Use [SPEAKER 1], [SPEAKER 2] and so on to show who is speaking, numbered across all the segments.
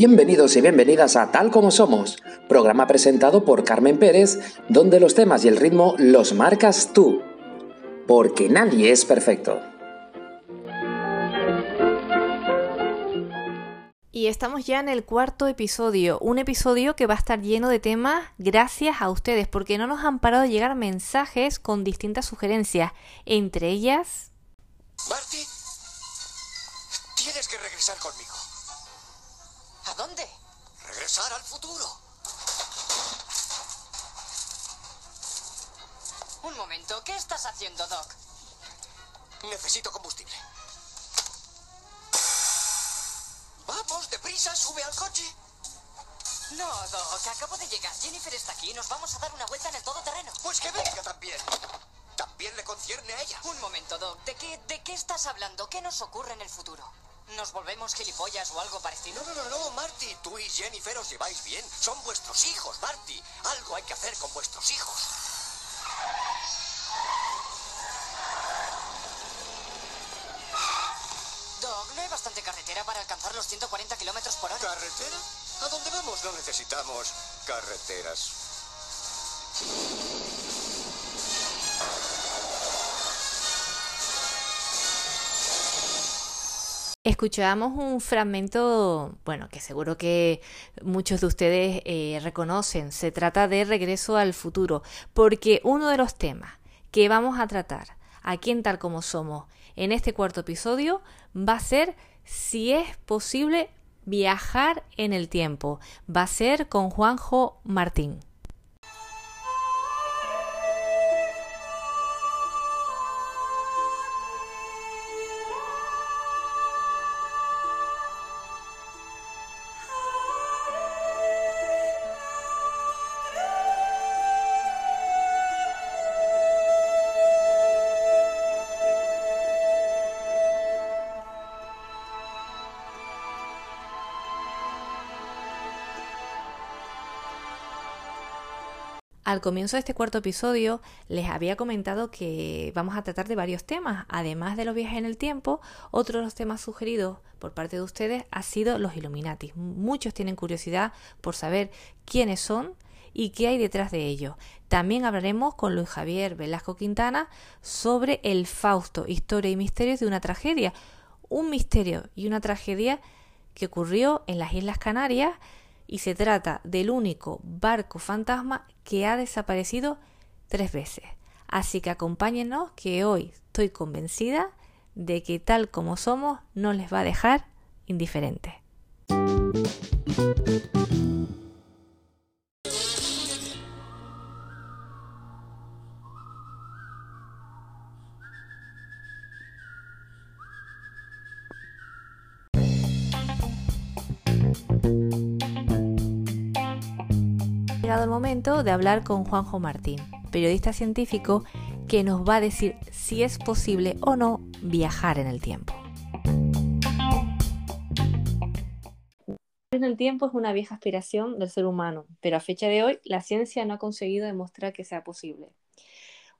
[SPEAKER 1] Bienvenidos y bienvenidas a Tal como Somos, programa presentado por Carmen Pérez, donde los temas y el ritmo los marcas tú. Porque nadie es perfecto.
[SPEAKER 2] Y estamos ya en el cuarto episodio, un episodio que va a estar lleno de temas gracias a ustedes, porque no nos han parado de llegar mensajes con distintas sugerencias, entre ellas...
[SPEAKER 3] Marty, tienes que regresar conmigo.
[SPEAKER 4] ¿A dónde?
[SPEAKER 3] Regresar al futuro.
[SPEAKER 4] Un momento, ¿qué estás haciendo, Doc?
[SPEAKER 3] Necesito combustible. Vamos, deprisa, sube al coche.
[SPEAKER 4] No, Doc, acabo de llegar. Jennifer está aquí y nos vamos a dar una vuelta en el todoterreno.
[SPEAKER 3] Pues que venga también. También le concierne a ella.
[SPEAKER 4] Un momento, Doc. ¿De qué, ¿De qué estás hablando? ¿Qué nos ocurre en el futuro? ¿Nos volvemos gilipollas o algo parecido?
[SPEAKER 3] No, no, no, no, Marty. Tú y Jennifer os lleváis bien. Son vuestros hijos, Marty. Algo hay que hacer con vuestros hijos.
[SPEAKER 4] Doc, ¿no hay bastante carretera para alcanzar los 140 kilómetros por hora?
[SPEAKER 3] ¿Carretera? ¿A dónde vamos? No necesitamos carreteras.
[SPEAKER 2] Escuchábamos un fragmento, bueno, que seguro que muchos de ustedes eh, reconocen. Se trata de Regreso al Futuro, porque uno de los temas que vamos a tratar aquí en Tal como Somos en este cuarto episodio va a ser si es posible viajar en el tiempo. Va a ser con Juanjo Martín. Al comienzo de este cuarto episodio les había comentado que vamos a tratar de varios temas. Además de los viajes en el tiempo, otro de los temas sugeridos por parte de ustedes ha sido los Illuminati. Muchos tienen curiosidad por saber quiénes son y qué hay detrás de ellos. También hablaremos con Luis Javier Velasco Quintana sobre el Fausto, historia y misterios de una tragedia. Un misterio y una tragedia que ocurrió en las Islas Canarias y se trata del único barco fantasma que ha desaparecido tres veces. Así que acompáñenos que hoy estoy convencida de que tal como somos no les va a dejar indiferentes. Momento de hablar con Juanjo Martín, periodista científico que nos va a decir si es posible o no viajar en el tiempo. En el tiempo es una vieja aspiración del ser humano, pero a fecha de hoy la ciencia no ha conseguido demostrar que sea posible.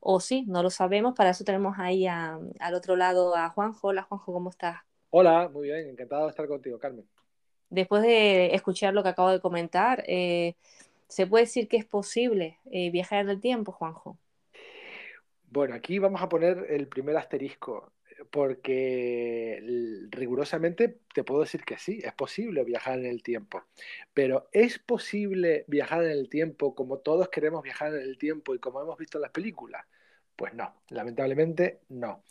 [SPEAKER 2] O sí, no lo sabemos, para eso tenemos ahí al otro lado a Juanjo. Hola Juanjo, ¿cómo estás?
[SPEAKER 5] Hola, muy bien, encantado de estar contigo, Carmen.
[SPEAKER 2] Después de escuchar lo que acabo de comentar, eh, ¿Se puede decir que es posible eh, viajar en el tiempo, Juanjo?
[SPEAKER 5] Bueno, aquí vamos a poner el primer asterisco, porque rigurosamente te puedo decir que sí, es posible viajar en el tiempo, pero ¿es posible viajar en el tiempo como todos queremos viajar en el tiempo y como hemos visto en las películas? Pues no, lamentablemente no.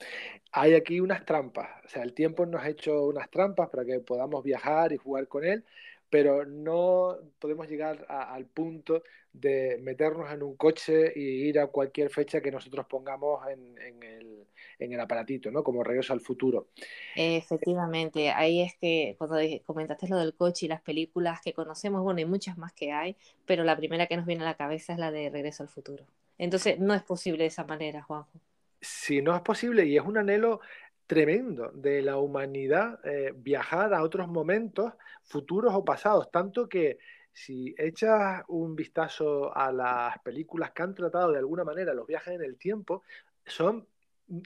[SPEAKER 5] Hay aquí unas trampas, o sea, el tiempo nos ha hecho unas trampas para que podamos viajar y jugar con él, pero no podemos llegar al punto de meternos en un coche y ir a cualquier fecha que nosotros pongamos en, el, en el, aparatito, ¿no? Como Regreso al Futuro.
[SPEAKER 2] Efectivamente, ahí es que cuando comentaste lo del coche y las películas que conocemos, bueno, hay muchas más que hay, pero la primera que nos viene a la cabeza es la de Regreso al Futuro. Entonces, no es posible de esa manera, Juanjo.
[SPEAKER 5] Sí, no es posible y es un anhelo tremendo de la humanidad eh, viajar a otros momentos futuros o pasados, tanto que si echas un vistazo a las películas que han tratado de alguna manera los viajes en el tiempo, son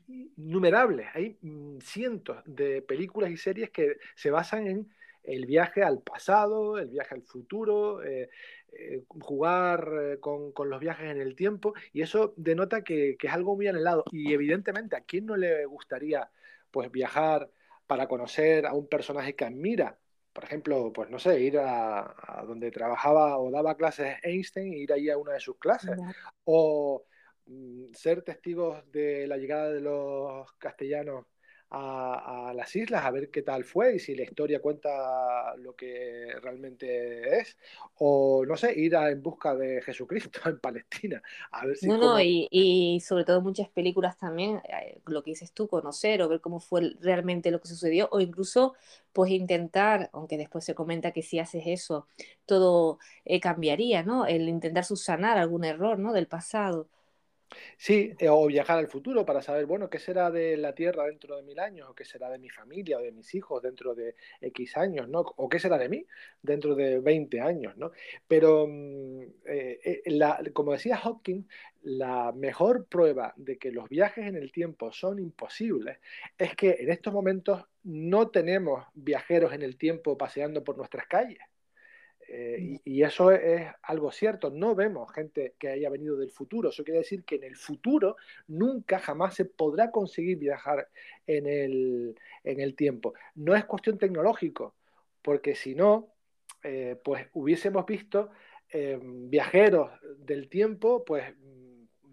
[SPEAKER 5] innumerables. Hay mm, cientos de películas y series que se basan en el viaje al pasado, el viaje al futuro, eh, eh, jugar con, los viajes en el tiempo, y eso denota que, es algo muy anhelado. Y evidentemente, ¿a quién no le gustaría pues viajar para conocer a un personaje que admira? Por ejemplo, pues no sé, ir a, donde trabajaba o daba clases Einstein e ir ahí a una de sus clases. O mm, ser testigos de la llegada de los castellanos a, las islas a ver qué tal fue y si la historia cuenta lo que realmente es. O no sé, ir en busca de Jesucristo en Palestina. A ver si
[SPEAKER 2] no, no, y, sobre todo muchas películas también, eh, lo que dices tú, conocer o ver cómo fue realmente lo que sucedió, o incluso pues intentar, aunque después se comenta que si haces eso, todo eh, cambiaría, ¿no? El intentar subsanar algún error, ¿no? Del pasado.
[SPEAKER 5] Sí, eh, o viajar al futuro para saber, bueno, qué será de la Tierra dentro de mil años, o qué será de mi familia o de mis hijos dentro de X años, ¿no? O qué será de mí dentro de 20 años, ¿no? Pero, mm, eh, eh, como decía Hawking, la mejor prueba de que los viajes en el tiempo son imposibles es que en estos momentos no tenemos viajeros en el tiempo paseando por nuestras calles. Eh, y, eso es algo cierto. No vemos gente que haya venido del futuro. Eso quiere decir que en el futuro nunca jamás se podrá conseguir viajar en el, tiempo. No es cuestión tecnológico, porque si no, eh, pues hubiésemos visto eh, viajeros del tiempo, pues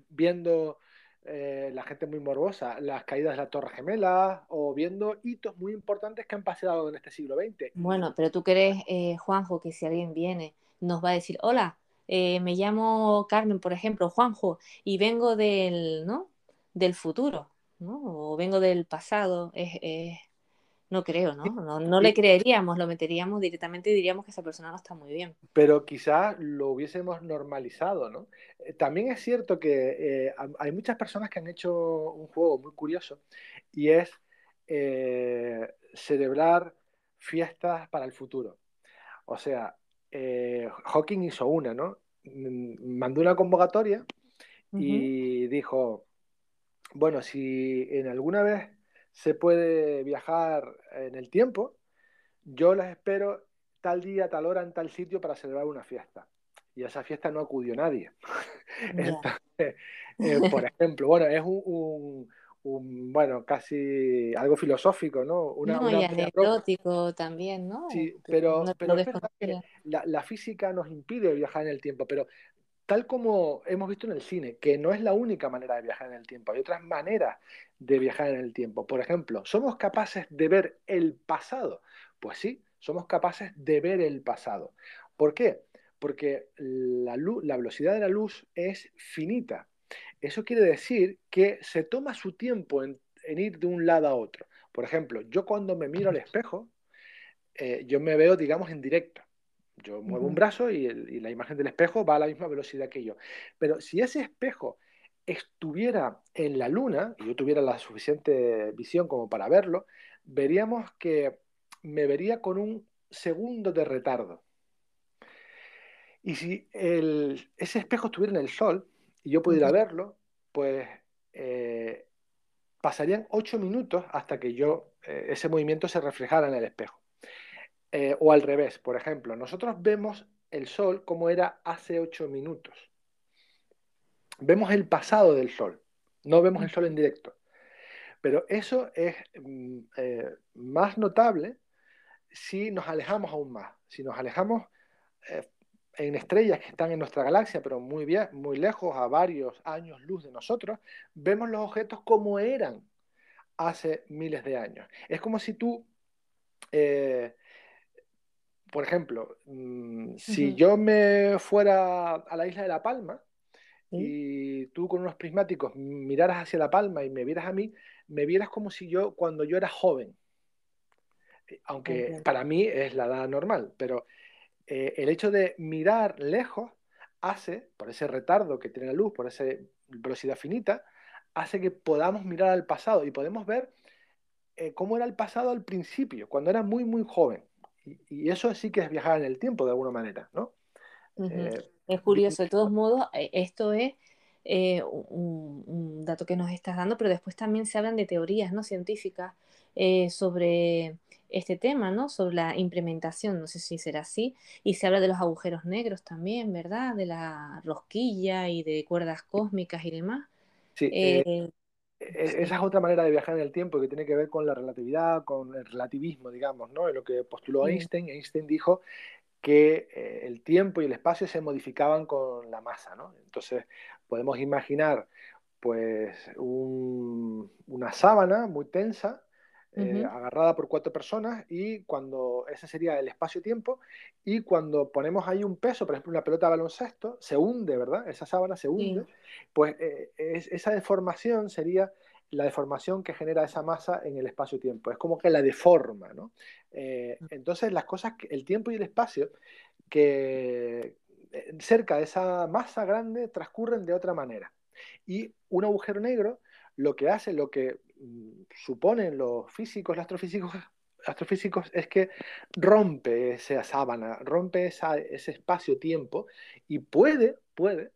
[SPEAKER 5] viendo eh, la gente muy morbosa, las caídas de la Torre Gemela o viendo hitos muy importantes que han pasado en este siglo XX.
[SPEAKER 2] Bueno, pero tú crees, eh, Juanjo, que si alguien viene nos va a decir, hola, eh, me llamo Carmen, por ejemplo, Juanjo, y vengo del, ¿no? del futuro, ¿no? o vengo del pasado, es, no creo, ¿no? No, le creeríamos, lo meteríamos directamente y diríamos que esa persona no está muy bien.
[SPEAKER 5] Pero quizás lo hubiésemos normalizado, ¿no? Eh, también es cierto que eh, hay muchas personas que han hecho un juego muy curioso y es eh, celebrar fiestas para el futuro. O sea, Hawking hizo una, ¿no? Mm, mandó una convocatoria y dijo, bueno, si en alguna vez se puede viajar en el tiempo. Yo las espero tal día, tal hora, en tal sitio para celebrar una fiesta. Y a esa fiesta no acudió nadie. Eh, por ejemplo, bueno, es un, bueno, casi algo filosófico, ¿no?
[SPEAKER 2] Una, y anecdótico también, ¿no?
[SPEAKER 5] Sí, pero, pero la, la, física nos impide viajar en el tiempo, pero tal como hemos visto en el cine, que no es la única manera de viajar en el tiempo, hay otras maneras de viajar en el tiempo. Por ejemplo, ¿somos capaces de ver el pasado? Pues sí, somos capaces de ver el pasado. ¿Por qué? Porque la, la velocidad de la luz es finita. Eso quiere decir que se toma su tiempo en, ir de un lado a otro. Por ejemplo, yo cuando me miro al espejo, eh, yo me veo, digamos, en directo. Yo muevo un brazo y, la imagen del espejo va a la misma velocidad que yo. Pero si ese espejo estuviera en la luna y yo tuviera la suficiente visión como para verlo, veríamos que me vería con un segundo de retardo. Y si ese espejo estuviera en el sol y yo pudiera verlo, pues eh, pasarían ocho minutos hasta que yo eh, ese movimiento se reflejara en el espejo. Eh, o al revés, por ejemplo, nosotros vemos el Sol como era hace ocho minutos. Vemos el pasado del Sol, no vemos el Sol en directo. Pero eso es mm, eh, más notable si nos alejamos aún más. Si nos alejamos eh, en estrellas que están en nuestra galaxia, pero muy, bien, muy lejos, a varios años luz de nosotros, vemos los objetos como eran hace miles de años. Es como si tú por ejemplo, mm, si yo me fuera a la isla de La Palma y tú con unos prismáticos miraras hacia La Palma y me vieras a mí, me vieras como si yo, cuando yo era joven, eh, aunque para mí es la edad normal, pero eh, el hecho de mirar lejos hace, por ese retardo que tiene la luz, por esa velocidad finita, hace que podamos mirar al pasado y podemos ver eh, cómo era el pasado al principio, cuando era muy, muy joven. Y, eso sí que es viajar en el tiempo de alguna manera, ¿no?
[SPEAKER 2] Eh, es curioso, de todos modos, eh, esto es eh, un, dato que nos estás dando, pero después también se hablan de teorías ¿no? científicas eh, sobre este tema, ¿no? Sobre la implementación, no sé si será así, y se habla de los agujeros negros también, ¿verdad? De la rosquilla y de cuerdas cósmicas y demás.
[SPEAKER 5] Sí, eh, esa es otra manera de viajar en el tiempo que tiene que ver con la relatividad, con el relativismo, digamos, ¿no? En lo que postuló Einstein, Einstein dijo que eh, el tiempo y el espacio se modificaban con la masa, ¿no? Entonces podemos imaginar pues una sábana muy tensa eh, agarrada por cuatro personas y cuando ese sería el espacio-tiempo y cuando ponemos ahí un peso, por ejemplo una pelota de baloncesto, se hunde, ¿verdad? Esa sábana se hunde, pues eh, esa deformación sería la deformación que genera esa masa en el espacio-tiempo. Es como que la deforma, ¿no? Eh, entonces las cosas, el tiempo y el espacio que cerca de esa masa grande transcurren de otra manera. Y un agujero negro lo que hace, lo que suponen los físicos, los astrofísicos, astrofísicos es que rompe esa sábana, rompe ese espacio-tiempo y puede, puede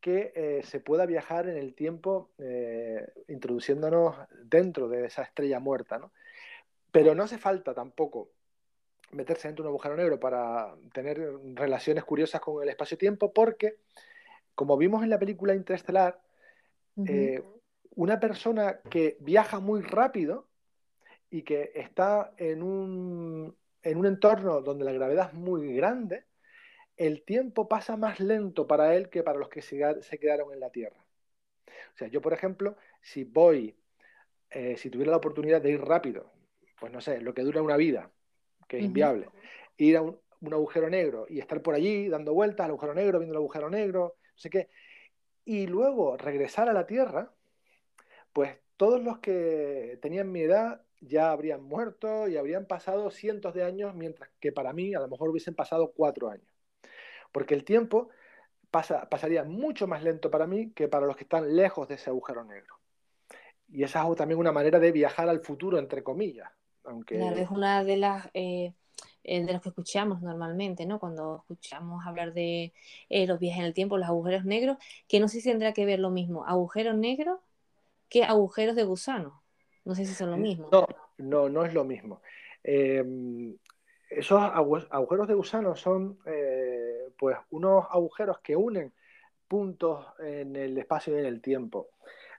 [SPEAKER 5] que eh, se pueda viajar en el tiempo eh, introduciéndonos dentro de esa estrella muerta, ¿no? Pero no hace falta tampoco meterse dentro de un agujero negro para tener relaciones curiosas con el espacio-tiempo porque, como vimos en la película Interestelar, una persona que viaja muy rápido y que está en un, en un entorno donde la gravedad es muy grande, el tiempo pasa más lento para él que para los que se, quedaron en la Tierra. O sea, yo, por ejemplo, si voy, eh, si tuviera la oportunidad de ir rápido, pues no sé, lo que dura una vida, que es inviable, ir a un, un, agujero negro y estar por allí dando vueltas al agujero negro, viendo el agujero negro, no sé qué, y luego regresar a la Tierra, pues todos los que tenían mi edad ya habrían muerto y habrían pasado cientos de años, mientras que para mí a lo mejor hubiesen pasado cuatro años. Porque el tiempo pasa, pasaría mucho más lento para mí que para los que están lejos de ese agujero negro. Y esa es también una manera de viajar al futuro, entre comillas. Aunque...
[SPEAKER 2] es una de las... Eh, eh, de los que escuchamos normalmente, ¿no? Cuando escuchamos hablar de eh, los viajes en el tiempo, los agujeros negros, que no sé si tendrá que ver lo mismo, agujeros negros que agujeros de gusano. No sé si son lo mismo.
[SPEAKER 5] No, no, no es lo mismo. Em, esos agujeros de gusano son eh, pues unos agujeros que unen puntos en el espacio y en el tiempo.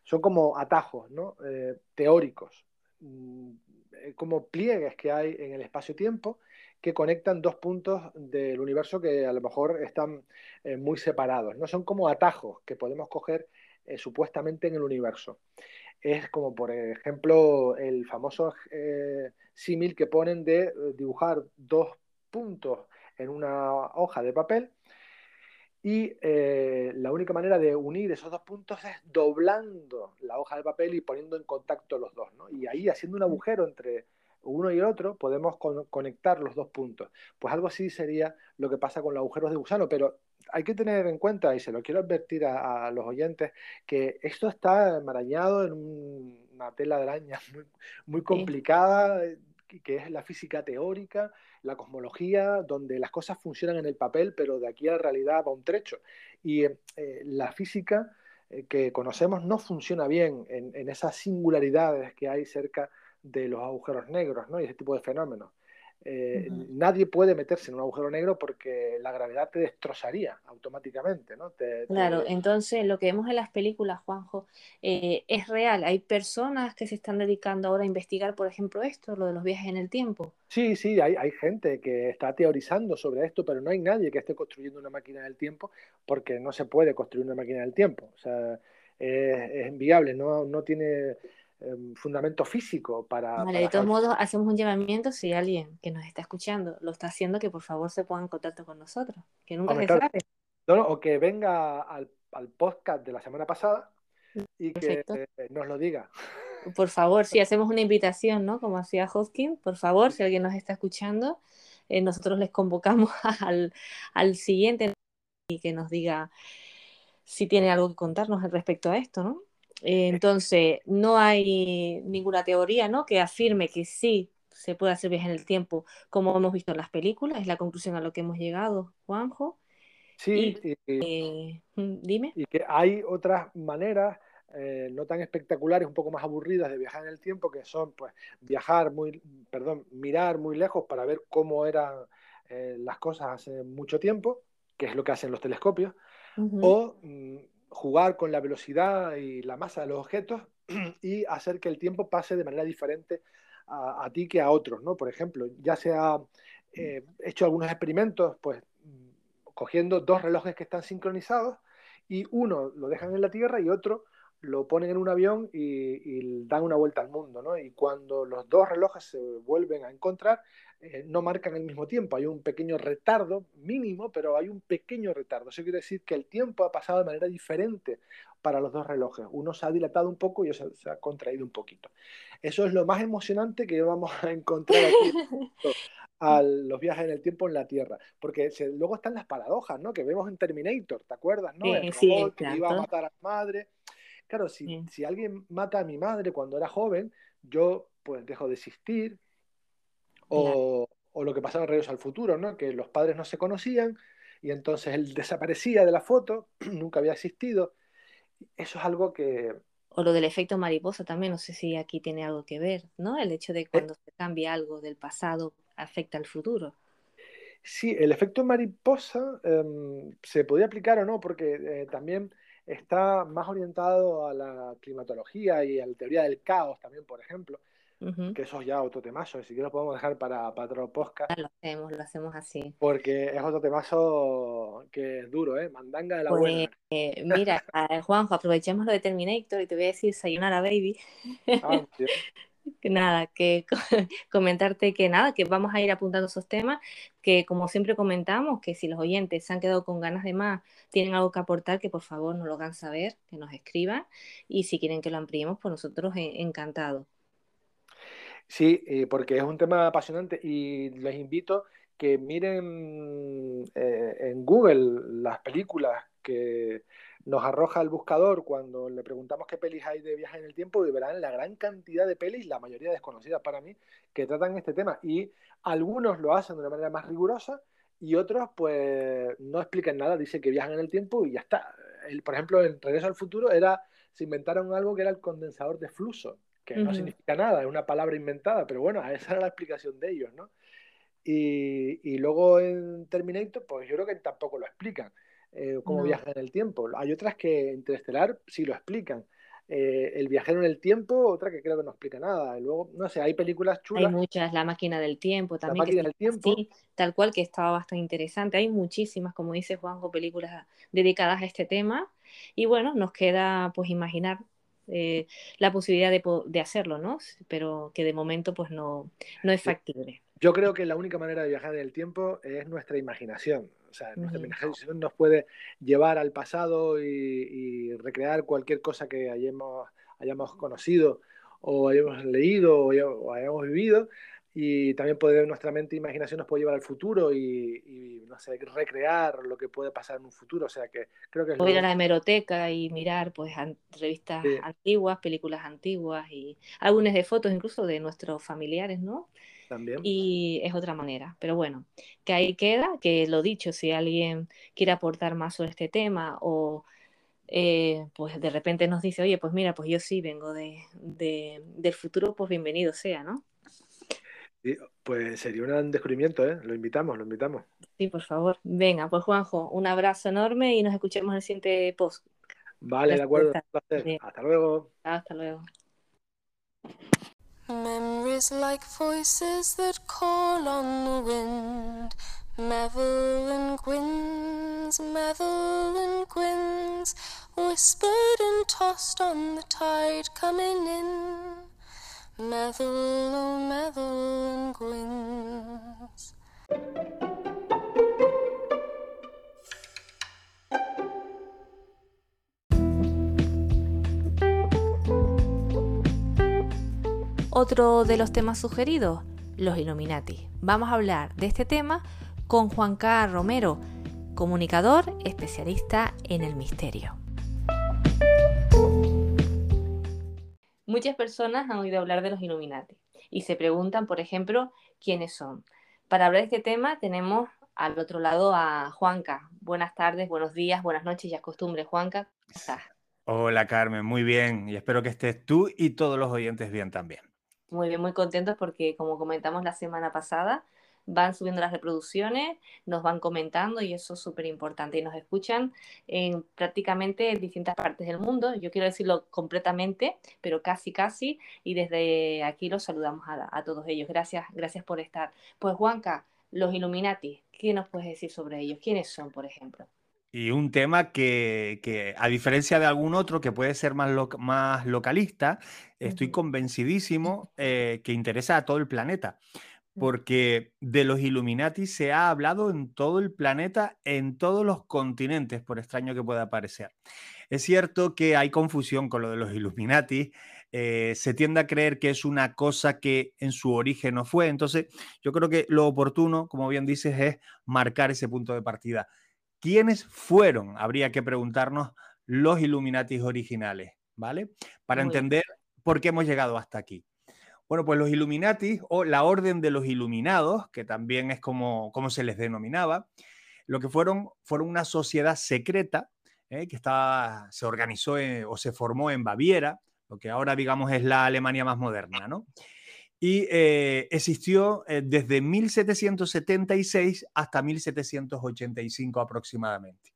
[SPEAKER 5] Son como atajos ¿no? Eh, teóricos, mm, como pliegues que hay en el espacio-tiempo que conectan dos puntos del universo que a lo mejor están eh, muy separados. No son como atajos que podemos coger eh, supuestamente en el universo. Es como, por ejemplo, el famoso eh, símil que ponen de eh, dibujar dos puntos en una hoja de papel y la única manera de unir esos dos puntos es doblando la hoja de papel y poniendo en contacto los dos. Y ahí, haciendo un agujero entre uno y el otro, podemos conectar los dos puntos. Pues algo así sería lo que pasa con los agujeros de gusano, pero hay que tener en cuenta, y se lo quiero advertir a, los oyentes, que esto está enmarañado en una tela de araña muy, complicada, que es la física teórica, la cosmología, donde las cosas funcionan en el papel, pero de aquí a la realidad va un trecho. Y eh, la física eh, que conocemos no funciona bien en, en, esas singularidades que hay cerca de los agujeros negros ¿no? y ese tipo de fenómenos. Eh, nadie puede meterse en un agujero negro porque la gravedad te destrozaría automáticamente, ¿no?
[SPEAKER 2] claro, entonces lo que vemos en las películas, Juanjo, eh, es real. Hay personas que se están dedicando ahora a investigar, por ejemplo, esto, lo de los viajes en el tiempo.
[SPEAKER 5] Sí, sí, hay, hay gente que está teorizando sobre esto, pero no hay nadie que esté construyendo una máquina del tiempo porque no se puede construir una máquina del tiempo. O sea, es, es inviable, no, no tiene fundamento físico para...
[SPEAKER 2] Vale, de todos modos, hacemos un llamamiento si alguien que nos está escuchando lo está haciendo, que por favor se ponga en contacto con nosotros, que nunca se sabe.
[SPEAKER 5] o que venga al, podcast de la semana pasada y que nos lo diga.
[SPEAKER 2] Por favor, si hacemos una invitación, ¿no? Como hacía Hoskin, por favor, si alguien nos está escuchando, eh, nosotros les convocamos al, al siguiente y que nos diga si tiene algo que contarnos respecto a esto, ¿no? Entonces, no hay ninguna teoría ¿no? que afirme que sí se puede hacer viaje en el tiempo, como hemos visto en las películas, es la conclusión a lo que hemos llegado, Juanjo.
[SPEAKER 5] Sí,
[SPEAKER 2] eh, mm, dime.
[SPEAKER 5] Y que hay otras maneras eh, no tan espectaculares, un poco más aburridas de viajar en el tiempo, que son pues viajar muy, perdón, mirar muy lejos para ver cómo eran eh, las cosas hace mucho tiempo, que es lo que hacen los telescopios, o mm, jugar con la velocidad y la masa de los objetos y hacer que el tiempo pase de manera diferente a, ti que a otros, ¿no? Por ejemplo, ya se ha eh, hecho algunos experimentos, pues mm, cogiendo dos relojes que están sincronizados y uno lo dejan en la Tierra y otro lo ponen en un avión y, dan una vuelta al mundo, ¿no? Y cuando los dos relojes se vuelven a encontrar, eh, no marcan el mismo tiempo, hay un pequeño retardo, mínimo, pero hay un pequeño retardo. Eso quiere decir que el tiempo ha pasado de manera diferente para los dos relojes. Uno se ha dilatado un poco y otro se ha contraído un poquito. Eso es lo más emocionante que vamos a encontrar aquí a los viajes en el tiempo en la Tierra. Porque luego están las paradojas, ¿no? Que vemos en Terminator, ¿te acuerdas? ¿no? el robot que iba a matar a la madre Claro, si, si alguien mata a mi madre cuando era joven, yo pues dejo de existir. O, o lo que pasaba en Reyes al Futuro, ¿no? Que los padres no se conocían y entonces él desaparecía de la foto, nunca había existido. Eso es algo que...
[SPEAKER 2] O lo del efecto mariposa también, no sé si aquí tiene algo que ver, ¿no? El hecho de cuando se cambia algo del pasado afecta al futuro.
[SPEAKER 5] Sí, el efecto mariposa em, se podía aplicar o no, porque eh, también está más orientado a la climatología y a la teoría del caos también, por ejemplo, que eso es ya otro temazo, si que lo podemos dejar para, para otro podcast.
[SPEAKER 2] Lo hacemos, lo hacemos así.
[SPEAKER 5] Porque es otro temazo que es duro, ¿eh? Mandanga de la pues, buena.
[SPEAKER 2] Eh, mira, Juanjo, aprovechemos lo de Terminator y te voy a decir Sayonara Baby. Ah, nada, que comentarte que nada, que vamos a ir apuntando esos temas, que como siempre comentamos, que si los oyentes se han quedado con ganas de más, tienen algo que aportar, que por favor nos lo hagan saber, que nos escriban, y si quieren que lo ampliemos, pues nosotros encantados.
[SPEAKER 5] Sí, eh, porque es un tema apasionante y les invito que miren eh, en Google las películas que nos arroja el buscador cuando le preguntamos qué pelis hay de viaje en el tiempo y verán la gran cantidad de pelis, la mayoría desconocidas para mí, que tratan este tema. Y algunos lo hacen de una manera más rigurosa y otros pues no explican nada, dicen que viajan en el tiempo y ya está. El, por ejemplo, en Regreso al Futuro era, se inventaron algo que era el condensador de flujo, que no significa nada, es una palabra inventada, pero bueno, esa era la explicación de ellos, ¿no? Y, y luego en Terminator, pues yo creo que tampoco lo explican. Eh, cómo viaja en el tiempo. Hay otras que Interestelar sí lo explican. Eh, el viajero en el tiempo, otra que creo que no explica nada. luego, no sé, hay películas chulas.
[SPEAKER 2] Hay muchas, La máquina del tiempo también. La
[SPEAKER 5] máquina del tiempo.
[SPEAKER 2] Sí, tal cual que estaba bastante interesante. Hay muchísimas, como dice Juanjo, películas dedicadas a este tema. Y bueno, nos queda pues imaginar eh, la posibilidad de, de, hacerlo, ¿no? Pero que de momento pues no, no es factible.
[SPEAKER 5] Yo creo que la única manera de viajar en el tiempo es nuestra imaginación. O sea, nuestra imaginación nos puede llevar al pasado y, recrear cualquier cosa que hayamos, hayamos conocido o hayamos leído o, hayamos vivido. Y también puede, nuestra mente e imaginación nos puede llevar al futuro y, no sé, recrear lo que puede pasar en un futuro. O sea que creo que...
[SPEAKER 2] O ir a la hemeroteca y mirar pues revistas antiguas, películas antiguas y álbumes de fotos incluso de nuestros familiares, ¿no? Y es otra manera. Pero bueno, que ahí queda, que lo dicho, si alguien quiere aportar más sobre este tema o eh, pues de repente nos dice, oye, pues mira, pues yo sí vengo de, del futuro, pues bienvenido sea, ¿no?
[SPEAKER 5] pues sería un descubrimiento, ¿eh? Lo invitamos, lo invitamos.
[SPEAKER 2] Sí, por favor. Venga, pues Juanjo, un abrazo enorme y nos escuchemos en el siguiente post.
[SPEAKER 5] Vale, de acuerdo. Hasta luego.
[SPEAKER 2] Hasta luego.
[SPEAKER 6] Memories like voices that call on the wind. Madeline Gwyn's, and Gwyn's, whispered and tossed on the tide coming in. Madeline, oh Madeline Gwyn's.
[SPEAKER 2] Otro de los temas sugeridos, los Illuminati. Vamos a hablar de este tema con Juan Carlos Romero, comunicador especialista en el misterio. Muchas personas han oído hablar de los Illuminati y se preguntan, por ejemplo, quiénes son. Para hablar de este tema tenemos al otro lado a Juanca. Buenas tardes, buenos días, buenas noches, ya es costumbre. Juanca, ¿cómo estás?
[SPEAKER 7] Hola Carmen, muy bien y espero que estés tú y todos los oyentes bien también.
[SPEAKER 2] Muy bien, muy contentos porque como comentamos la semana pasada, van subiendo las reproducciones, nos van comentando y eso es súper importante y nos escuchan en prácticamente en distintas partes del mundo. Yo quiero decirlo completamente, pero casi, casi y desde aquí los saludamos a, a todos ellos. Gracias, gracias por estar. Pues Juanca, los Illuminati, ¿qué nos puedes decir sobre ellos? ¿Quiénes son, por ejemplo?
[SPEAKER 7] Y un tema que, a diferencia de algún otro que puede ser más, más localista, estoy convencidísimo eh, que interesa a todo el planeta. Porque de los Illuminati se ha hablado en todo el planeta, en todos los continentes, por extraño que pueda parecer. Es cierto que hay confusión con lo de los Illuminati, eh, se tiende a creer que es una cosa que en su origen no fue. Entonces, yo creo que lo oportuno, como bien dices, es marcar ese punto de partida. ¿Quiénes fueron? Habría que preguntarnos los Illuminatis originales, ¿vale? Para entender por qué hemos llegado hasta aquí. Bueno, pues los Illuminatis o la Orden de los Iluminados, que también es como, como se les denominaba, lo que fueron fueron una sociedad secreta ¿eh? que estaba, se organizó o se formó en Baviera, lo que ahora digamos es la Alemania más moderna, ¿no? Y eh, existió eh, desde 1776 hasta 1785 aproximadamente.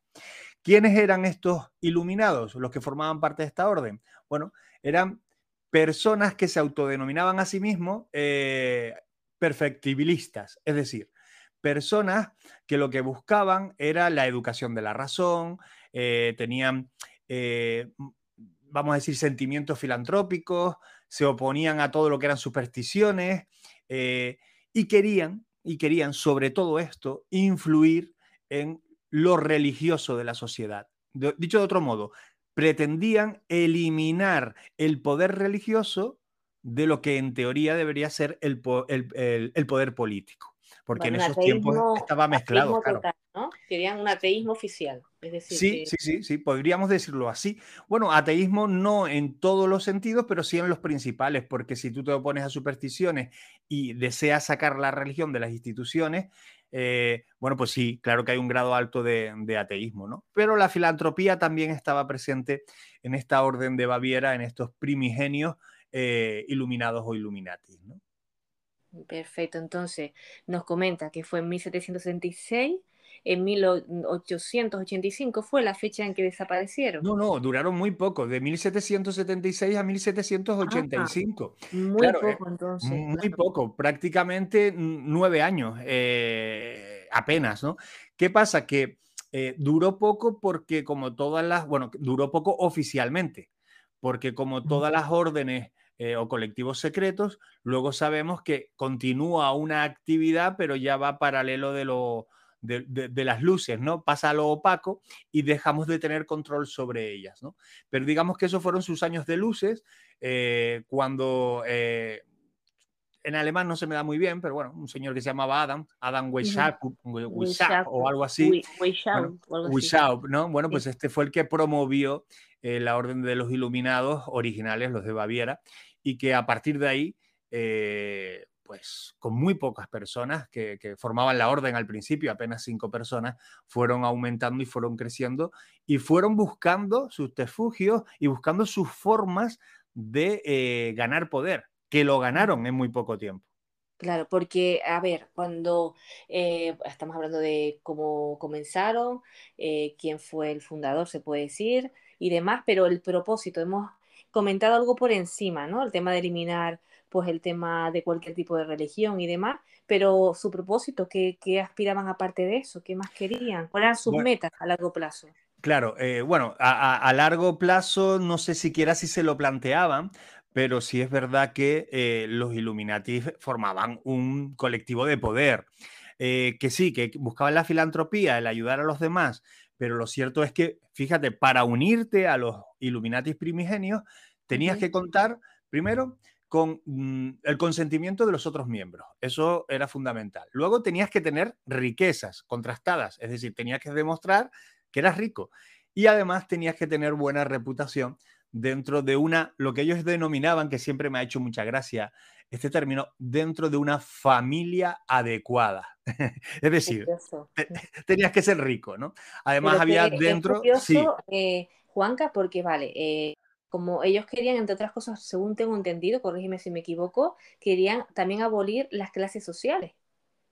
[SPEAKER 7] ¿Quiénes eran estos iluminados, los que formaban parte de esta orden? Bueno, eran personas que se autodenominaban a sí mismos eh, perfectibilistas, es decir, personas que lo que buscaban era la educación de la razón, tenían, vamos a decir, sentimientos filantrópicos, se oponían a todo lo que eran supersticiones eh, y querían, y querían sobre todo esto, influir en lo religioso de la sociedad. dicho de otro modo, pretendían eliminar el poder religioso de lo que en teoría debería ser el poder político porque en esos tiempos estaba mezclado. Claro.
[SPEAKER 2] Querían un ateísmo oficial.
[SPEAKER 7] sí, sí, sí, sí, podríamos decirlo así. Bueno, ateísmo no en todos los sentidos, pero sí en los principales, porque si tú te opones a supersticiones y deseas sacar la religión de las instituciones, eh, bueno, pues sí, claro que hay un grado alto de, ateísmo, ¿no? Pero la filantropía también estaba presente en esta orden de Baviera, en estos primigenios eh, iluminados o iluminatis, ¿no?
[SPEAKER 2] Perfecto, entonces nos comenta que fue en 1776, en 1885 fue la fecha en que desaparecieron.
[SPEAKER 7] No, no, duraron muy poco, de 1776 a 1785.
[SPEAKER 2] Ah, muy eh, poco entonces.
[SPEAKER 7] Muy poco, prácticamente nueve años, eh, apenas, ¿no? ¿Qué pasa? Que eh, duró poco porque como todas las, bueno, duró poco oficialmente, porque como todas las órdenes eh, o colectivos secretos, luego sabemos que continúa una actividad, pero ya va paralelo de, lo, de, las luces, ¿no? Pasa a lo opaco y dejamos de tener control sobre ellas, ¿no? Pero digamos que esos fueron sus años de luces, eh, cuando... Eh, en alemán no se me da muy bien, pero bueno, un señor que se llamaba Adam, Adam Weishaupt, o algo así. Weishaupt, ¿no? Bueno, pues este fue el que promovió eh, la Orden de los Iluminados originales, los de Baviera, y que a partir de ahí, eh, pues con muy pocas personas que, formaban la orden al principio, apenas cinco personas, fueron aumentando y fueron creciendo y fueron buscando sus refugios y buscando sus formas de eh, ganar poder, que lo ganaron en muy poco tiempo.
[SPEAKER 2] Claro, porque, a ver, cuando estamos hablando de cómo comenzaron, quién fue el fundador, se puede decir, y demás, pero el propósito, hemos comentado algo por encima, ¿no? El tema de eliminar, pues el tema de cualquier tipo de religión y demás, pero su propósito, ¿qué, aspiraban aparte de eso? ¿Qué más querían? ¿Cuáles eran sus metas a largo plazo?
[SPEAKER 7] Claro, eh, bueno, a, largo plazo no sé siquiera si se lo planteaban, pero sí es verdad que eh, los Illuminati formaban un colectivo de poder, eh, que sí, que buscaban la filantropía, el ayudar a los demás, pero lo cierto es que, fíjate, para unirte a los Illuminatis primigenios, tenías que contar primero con mm, el consentimiento de los otros miembros. Eso era fundamental. Luego tenías que tener riquezas contrastadas, es decir, tenías que demostrar que eras rico. Y además tenías que tener buena reputación dentro de una, lo que ellos denominaban, que siempre me ha hecho mucha gracia, este término, dentro de una familia adecuada. es decir, tenías que ser rico, ¿no? Además había dentro...
[SPEAKER 2] sí. Eh, Juanca, porque vale, eh, como ellos querían, entre otras cosas, según tengo entendido, corrígeme si me equivoco, querían también abolir las clases sociales.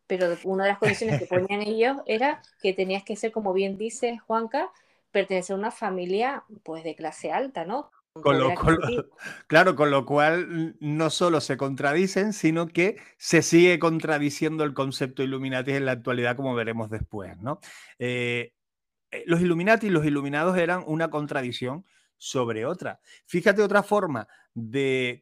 [SPEAKER 2] Pero una de las condiciones que ponían ellos era que tenías que ser, como bien dice Juanca, pertenecer a una familia pues de clase alta, ¿no?
[SPEAKER 7] claro, con lo cual no solo se contradicen, sino que se sigue contradiciendo el concepto Illuminati en la actualidad, como veremos después. ¿no? Eh, eh, los Illuminati y los iluminados eran una contradicción sobre otra. Fíjate otra forma de,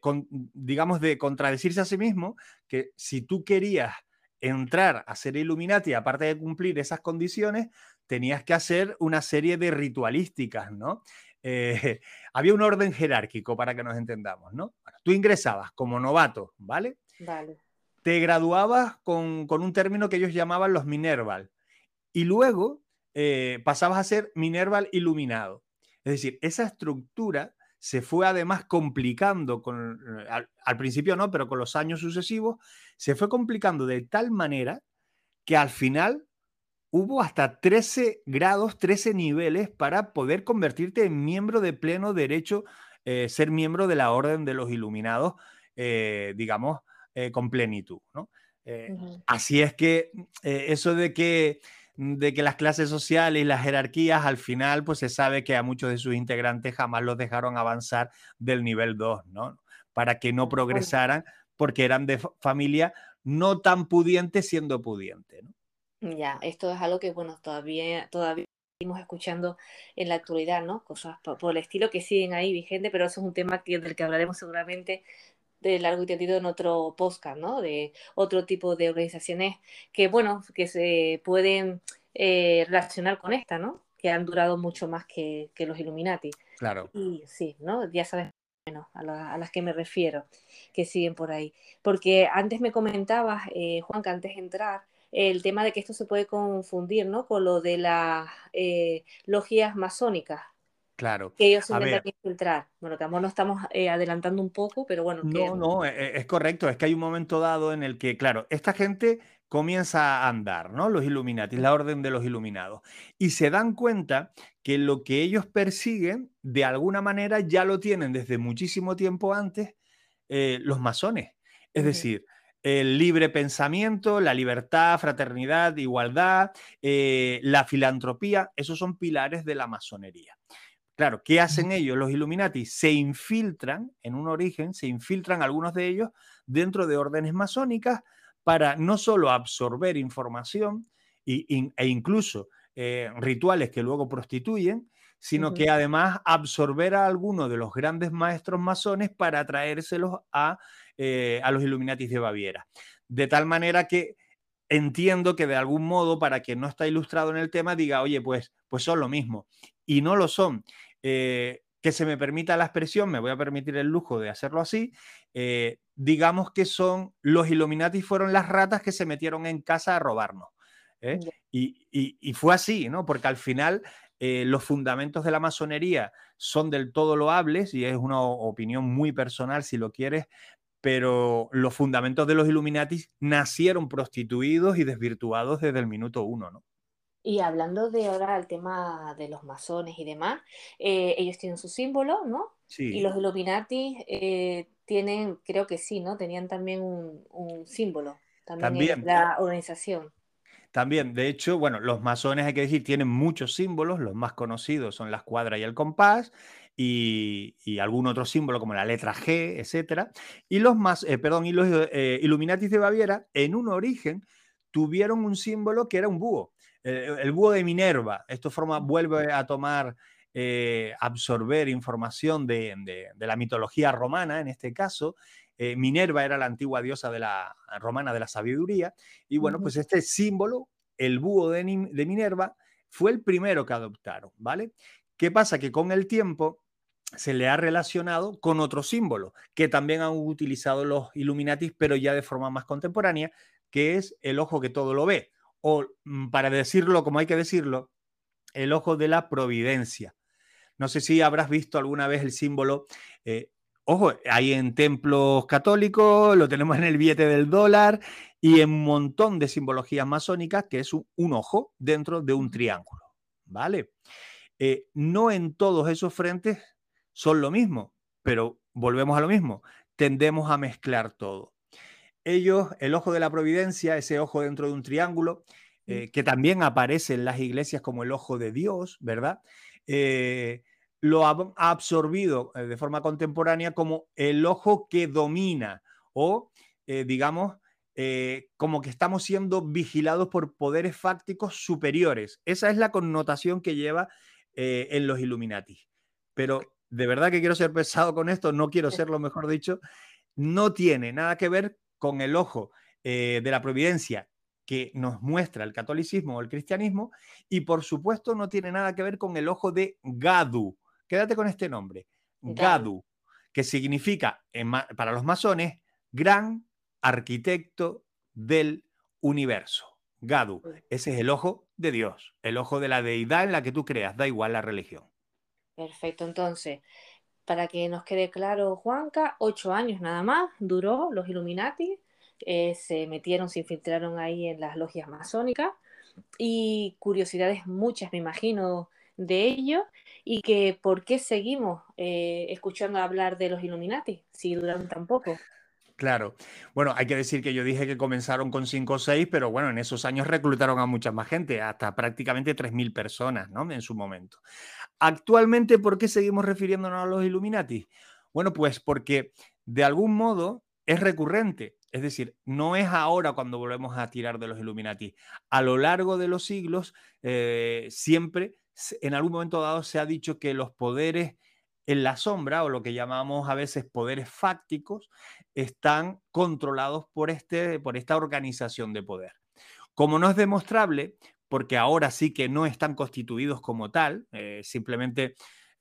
[SPEAKER 7] digamos, de contradecirse a sí mismo, que si tú querías entrar a ser Illuminati, aparte de cumplir esas condiciones, tenías que hacer una serie de ritualísticas, ¿no? Eh, había un orden jerárquico para que nos entendamos, ¿no? tú ingresabas como novato, ¿vale?
[SPEAKER 2] Vale.
[SPEAKER 7] Te graduabas con, un término que ellos llamaban los Minerval y luego eh, pasabas a ser Minerval iluminado. Es decir, esa estructura se fue además complicando, con, al, al, principio no, pero con los años sucesivos, se fue complicando de tal manera que al final hubo hasta 13 grados, 13 niveles para poder convertirte en miembro de pleno derecho, eh, ser miembro de la Orden de los Iluminados, eh, digamos, eh, con plenitud. Así es que eso de que, de que las clases sociales y las jerarquías, al final, pues se sabe que a muchos de sus integrantes jamás los dejaron avanzar del nivel 2, ¿no? Para que no progresaran, porque eran de familia no tan pudiente siendo pudiente, ¿no?
[SPEAKER 2] Ya, esto es algo que, bueno, todavía, todavía seguimos escuchando en la actualidad, ¿no? Cosas por, el estilo que siguen ahí vigentes, pero eso es un tema que, del que hablaremos seguramente de largo y tendido en otro podcast, ¿no? De otro tipo de organizaciones que, bueno, que se pueden eh, relacionar con esta, ¿no? Que han durado mucho más que, los Illuminati.
[SPEAKER 7] Claro.
[SPEAKER 2] Y sí, ¿no? Ya sabes bueno, a, las que me refiero, que siguen por ahí. Porque antes me comentabas, eh, Juan, que antes de entrar, el tema de que esto se puede confundir, ¿no? Con lo de las eh, logias masónicas.
[SPEAKER 7] Claro.
[SPEAKER 2] Que ellos intentan infiltrar. Bueno, que no estamos eh, adelantando un poco, pero bueno.
[SPEAKER 7] No, no, e, es correcto. Es que hay un momento dado en el que, claro, esta gente comienza a andar, ¿no? Los Illuminati, la orden de los iluminados. Y se dan cuenta que lo que ellos persiguen, de alguna manera, ya lo tienen desde muchísimo tiempo antes eh, los masones. Es decir, el libre pensamiento, la libertad, fraternidad, igualdad, eh, la filantropía, esos son pilares de la masonería. Claro, ¿qué hacen ellos, los Illuminati? Se infiltran, en un origen, se infiltran algunos de ellos dentro de órdenes masónicas para no solo absorber información e incluso eh, rituales que luego prostituyen, sino que además absorber a alguno de los grandes maestros masones para traérselos a, eh, a los Illuminatis de Baviera. De tal manera que entiendo que de algún modo, para quien no está ilustrado en el tema, diga, oye, pues, pues son lo mismo. Y no lo son. Eh, que se me permita la expresión, me voy a permitir el lujo de hacerlo así, eh, digamos que son los Illuminati fueron las ratas que se metieron en casa a robarnos. Y, y, fue así, ¿no? Porque al final eh, los fundamentos de la masonería son del todo loables y es una opinión muy personal si lo quieres, pero los fundamentos de los Illuminati nacieron prostituidos y desvirtuados desde el minuto uno, ¿no?
[SPEAKER 2] Y hablando de ahora el tema de los masones y demás, eh, ellos tienen su símbolo, ¿no?
[SPEAKER 7] Sí.
[SPEAKER 2] Y los Illuminati eh, tienen, creo que sí, ¿no? Tenían también un, símbolo, también, la organización.
[SPEAKER 7] También, de hecho, bueno, los masones, hay que decir, tienen muchos símbolos, los más conocidos son la escuadra y el compás, y, algún otro símbolo como la letra G, etcétera. Y los más, eh, perdón, y los eh, Illuminatis de Baviera, en un origen, tuvieron un símbolo que era un búho, eh, el búho de Minerva. Esto forma, vuelve a tomar, absorber información de, de, la mitología romana, en este caso, eh, Minerva era la antigua diosa de la romana de la sabiduría. Y bueno, pues este símbolo, el búho de, Minerva, fue el primero que adoptaron, ¿vale? ¿Qué pasa? Que con el tiempo se le ha relacionado con otro símbolo que también han utilizado los Illuminatis, pero ya de forma más contemporánea, que es el ojo que todo lo ve. O mm, para decirlo como hay que decirlo, el ojo de la providencia. No sé si habrás visto alguna vez el símbolo eh, ojo, hay en templos católicos, lo tenemos en el billete del dólar y en un montón de simbologías masónicas que es un, ojo dentro de un triángulo, ¿vale? Eh, no en todos esos frentes son lo mismo, pero volvemos a lo mismo, tendemos a mezclar todo. Ellos, el ojo de la providencia, ese ojo dentro de un triángulo, eh, que también aparece en las iglesias como el ojo de Dios, ¿verdad? Eh, lo ha absorbido de forma contemporánea como el ojo que domina o, digamos, eh, como que estamos siendo vigilados por poderes fácticos superiores. Esa es la connotación que lleva eh, en los Illuminati. Pero de verdad que quiero ser pesado con esto, no quiero ser lo mejor dicho, no tiene nada que ver con el ojo eh, de la providencia que nos muestra el catolicismo o el cristianismo y por supuesto no tiene nada que ver con el ojo de Gadu. Quédate con este nombre, Gadu, que significa para los masones gran arquitecto del universo. Gadu, ese es el ojo de Dios, el ojo de la deidad en la que tú creas, da igual la religión.
[SPEAKER 2] Perfecto, entonces, para que nos quede claro, Juanca, ocho años nada más duró los Illuminati, eh, se metieron, se infiltraron ahí en las logias masónicas y curiosidades muchas, me imagino, de ellos y que por qué seguimos eh, escuchando hablar de los Illuminati si duraron tan poco.
[SPEAKER 7] Claro. Bueno, hay que decir que yo dije que comenzaron con 5 o 6, pero bueno, en esos años reclutaron a mucha más gente, hasta prácticamente 3.000 personas, ¿no? En su momento. Actualmente, ¿por qué seguimos refiriéndonos a los Illuminati? Bueno, pues porque de algún modo es recurrente. Es decir, no es ahora cuando volvemos a tirar de los Illuminati. A lo largo de los siglos, eh, siempre, en algún momento dado, se ha dicho que los poderes en la sombra, o lo que llamamos a veces poderes fácticos, están controlados por, este, por esta organización de poder. Como no es demostrable, porque ahora sí que no están constituidos como tal, eh, simplemente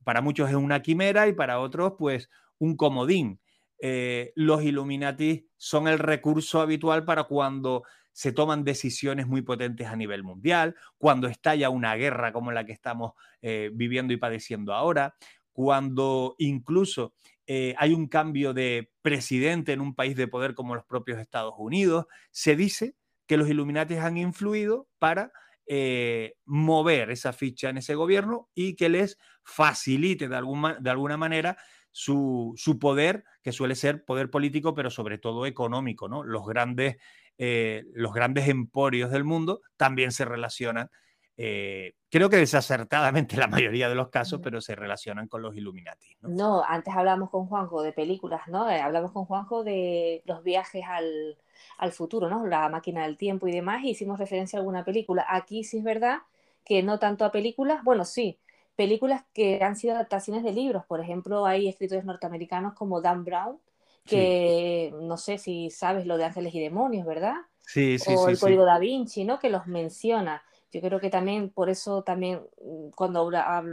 [SPEAKER 7] para muchos es una quimera y para otros pues un comodín. Eh, los Illuminati son el recurso habitual para cuando se toman decisiones muy potentes a nivel mundial, cuando estalla una guerra como la que estamos eh, viviendo y padeciendo ahora, cuando incluso eh, hay un cambio de presidente en un país de poder como los propios Estados Unidos, se dice que los Illuminati han influido para eh, mover esa ficha en ese gobierno y que les facilite de, de alguna manera su, poder, que suele ser poder político, pero sobre todo económico. ¿no? Los, grandes, eh, los grandes emporios del mundo también se relacionan eh, creo que desacertadamente la mayoría de los casos, pero se relacionan con los Illuminati.
[SPEAKER 2] ¿no? antes hablamos con Juanjo de películas, ¿no? Eh, hablamos con Juanjo de los viajes al, al, futuro, ¿no? La máquina del tiempo y demás, y hicimos referencia a alguna película. Aquí sí es verdad que no tanto a películas, bueno, sí, películas que han sido adaptaciones de libros. Por ejemplo, hay escritores norteamericanos como Dan Brown, que no sé si sabes lo de Ángeles y Demonios, ¿verdad?
[SPEAKER 7] Sí, sí,
[SPEAKER 2] o
[SPEAKER 7] el
[SPEAKER 2] Código Da Vinci, ¿no? Que los menciona. Yo creo que también por eso también mm, cuando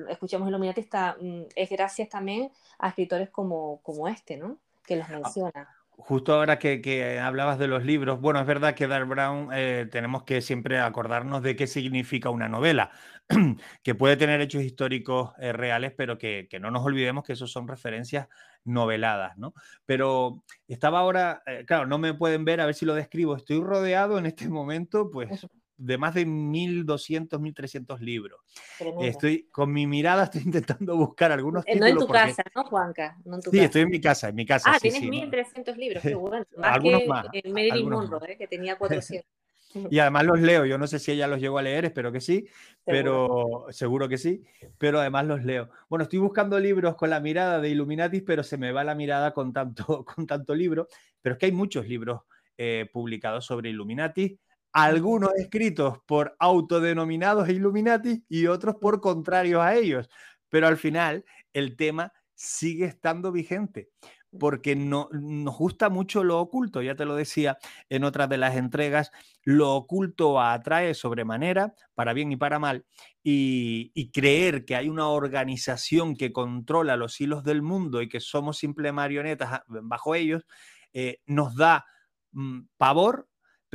[SPEAKER 2] escuchamos Illuminati está, mm, es gracias también a escritores como, como este, ¿no? Que los ah, menciona.
[SPEAKER 7] Justo ahora que, hablabas de los libros, bueno, es verdad que Dar Brown eh, tenemos que siempre acordarnos de qué significa una novela, que puede tener hechos históricos eh, reales, pero que, no nos olvidemos que eso son referencias noveladas, ¿no? Pero estaba ahora, eh, claro, no me pueden ver, a ver si lo describo, estoy rodeado en este momento, pues de más de 1.200, 1.300 libros. Estoy con mi mirada, estoy intentando buscar algunos
[SPEAKER 2] títulos. No en tu casa, ¿no, Juanca?
[SPEAKER 7] sí, estoy en mi casa, en mi casa.
[SPEAKER 2] Ah, tienes 1.300 libros, qué bueno. Más algunos que más, Marilyn Monroe, ¿eh? que tenía 400.
[SPEAKER 7] y además los leo, yo no sé si ella los llegó a leer, espero que sí, pero seguro que sí, pero además los leo. Bueno, estoy buscando libros con la mirada de Illuminatis, pero se me va la mirada con tanto, con tanto libro, pero es que hay muchos libros eh, publicados sobre Illuminati algunos escritos por autodenominados Illuminati y otros por contrarios a ellos. Pero al final el tema sigue estando vigente porque no, nos gusta mucho lo oculto, ya te lo decía en otras de las entregas, lo oculto atrae sobremanera, para bien y para mal, y, creer que hay una organización que controla los hilos del mundo y que somos simples marionetas ah, bajo ellos, eh, nos da mm, pavor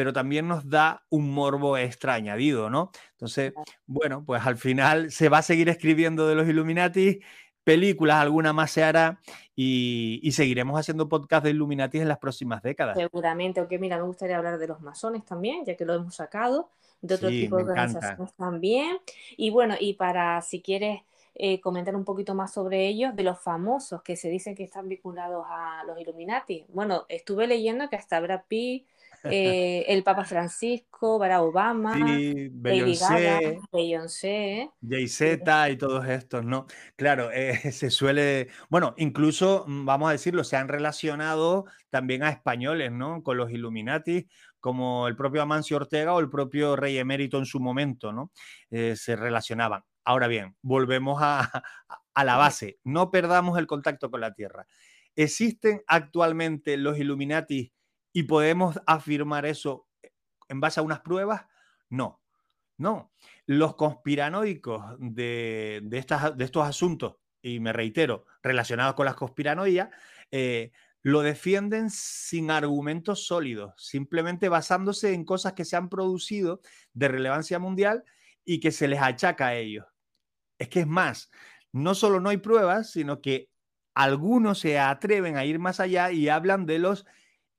[SPEAKER 7] pero también nos da un morbo extra añadido, ¿no? Entonces, bueno, pues al final se va a seguir escribiendo de los Illuminati, películas, alguna más se hará y, seguiremos haciendo podcast de Illuminati en las próximas décadas.
[SPEAKER 2] Seguramente, aunque mira, me gustaría hablar de los masones también, ya que lo hemos sacado, de otro tipo de organizaciones también. Y bueno, y para si quieres eh, comentar un poquito más sobre ellos, de los famosos que se dicen que están vinculados a los Illuminati. Bueno, estuve leyendo que hasta Brad Pitt eh, el Papa Francisco, Barack Obama,
[SPEAKER 7] sí,
[SPEAKER 2] Beyoncé,
[SPEAKER 7] Jay-Z y todos estos, ¿no? Claro, eh, se suele, bueno, incluso, mm, vamos a decirlo, se han relacionado también a españoles, ¿no? Con los Illuminati, como el propio Amancio Ortega o el propio Rey Emérito en su momento, ¿no? Eh, se relacionaban. Ahora bien, volvemos a, a la base, no perdamos el contacto con la Tierra. ¿Existen actualmente los Illuminati y podemos afirmar eso en base a unas pruebas? No, no. Los conspiranoicos de, de, estas, de estos asuntos, y me reitero, relacionados con las conspiranoias, eh, lo defienden sin argumentos sólidos, simplemente basándose en cosas que se han producido de relevancia mundial y que se les achaca a ellos. Es que es más, no solo no hay pruebas, sino que algunos se atreven a ir más allá y hablan de los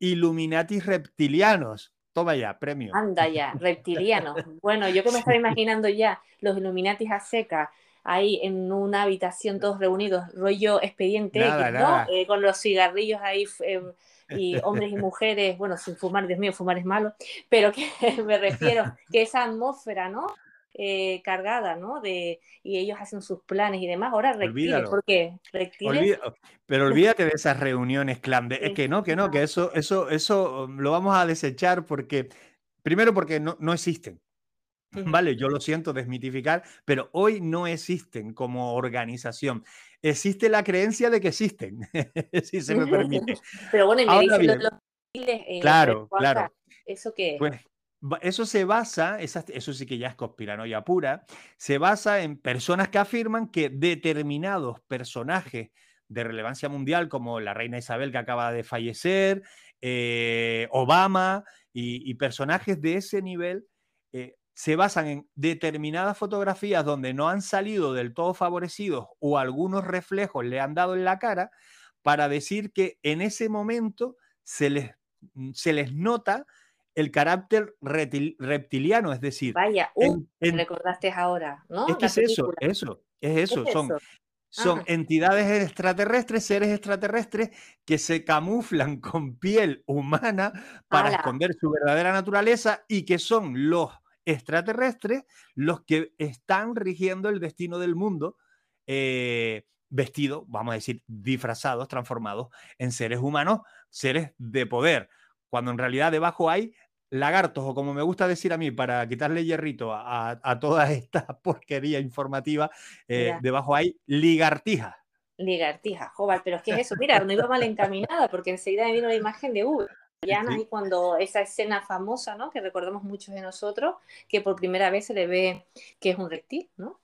[SPEAKER 7] Illuminati reptilianos. Toma ya, premio.
[SPEAKER 2] Anda ya, reptilianos. Bueno, yo que me estaba imaginando ya los Illuminatis a seca ahí en una habitación todos reunidos, rollo expediente ¿no? Eh, con los cigarrillos ahí eh, y hombres y mujeres, bueno, sin fumar, Dios mío, fumar es malo, pero que me refiero que esa atmósfera, ¿no? Eh, cargada, ¿no? De, y ellos hacen sus planes y demás. Ahora reptiles, ¿por qué?
[SPEAKER 7] pero olvídate de esas reuniones clandestinas. Es que no, que no, que eso, eso, eso um, lo vamos a desechar porque, primero porque no, no existen. Vale, yo lo siento desmitificar, pero hoy no existen como organización. Existe la creencia de que existen, si se me permite.
[SPEAKER 2] pero bueno, y me dicen los, eh,
[SPEAKER 7] claro, claro.
[SPEAKER 2] ¿Eso qué?
[SPEAKER 7] Pues, eso se basa, eso sí que ya es conspiranoia pura, se basa en personas que afirman que determinados personajes de relevancia mundial, como la reina Isabel que acaba de fallecer, eh, Obama y, personajes de ese nivel, eh, se basan en determinadas fotografías donde no han salido del todo favorecidos o algunos reflejos le han dado en la cara para decir que en ese momento se les, se les nota el carácter reptiliano, es decir...
[SPEAKER 2] Vaya, uh, recordaste ahora, ¿no?
[SPEAKER 7] Es que es eso, eso, es eso, son... Son ah. entidades extraterrestres, seres extraterrestres que se camuflan con piel humana para esconder su verdadera naturaleza y que son los extraterrestres los que están rigiendo el destino del mundo eh, vestidos, vamos a decir, disfrazados, transformados en seres humanos, seres de poder cuando en realidad debajo hay lagartos, o como me gusta decir a mí, para quitarle hierrito a, toda esta porquería informativa, eh, debajo hay ligartijas.
[SPEAKER 2] Ligartijas, joder, pero es que es eso, mira, no iba mal encaminada, porque enseguida me vino la imagen de Uber. Ya sí. cuando esa escena famosa, ¿no? Que recordamos muchos de nosotros, que por primera vez se le ve que es un reptil, ¿no?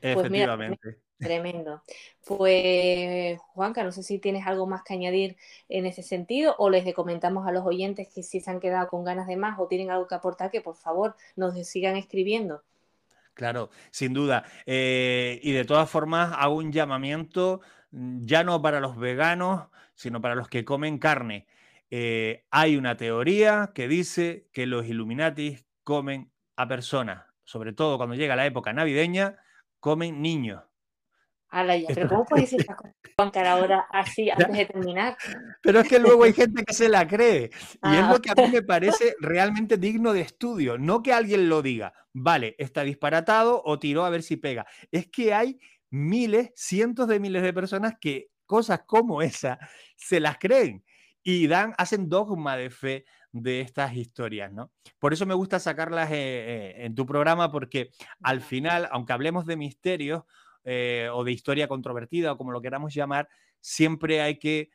[SPEAKER 7] Efectivamente.
[SPEAKER 2] Tremendo. Pues, Juanca, no sé si tienes algo más que añadir en ese sentido o les comentamos a los oyentes que si se han quedado con ganas de más o tienen algo que aportar, que por favor nos sigan escribiendo.
[SPEAKER 7] Claro, sin duda. Eh, y de todas formas, hago un llamamiento ya no para los veganos, sino para los que comen carne. Eh, hay una teoría que dice que los Illuminatis comen a personas, sobre todo cuando llega la época navideña, comen niños.
[SPEAKER 2] Pero ¿cómo puedes decir ahora así antes de terminar?
[SPEAKER 7] Pero es que luego hay gente que se la cree. Y es lo ah. que a mí me parece realmente digno de estudio. No que alguien lo diga, vale, está disparatado o tiró a ver si pega. Es que hay miles, cientos de miles de personas que cosas como esa se las creen y dan, hacen dogma de fe de estas historias, ¿no? Por eso me gusta sacarlas eh, eh, en tu programa, porque al final, aunque hablemos de misterios eh, o de historia controvertida o como lo queramos llamar, siempre hay que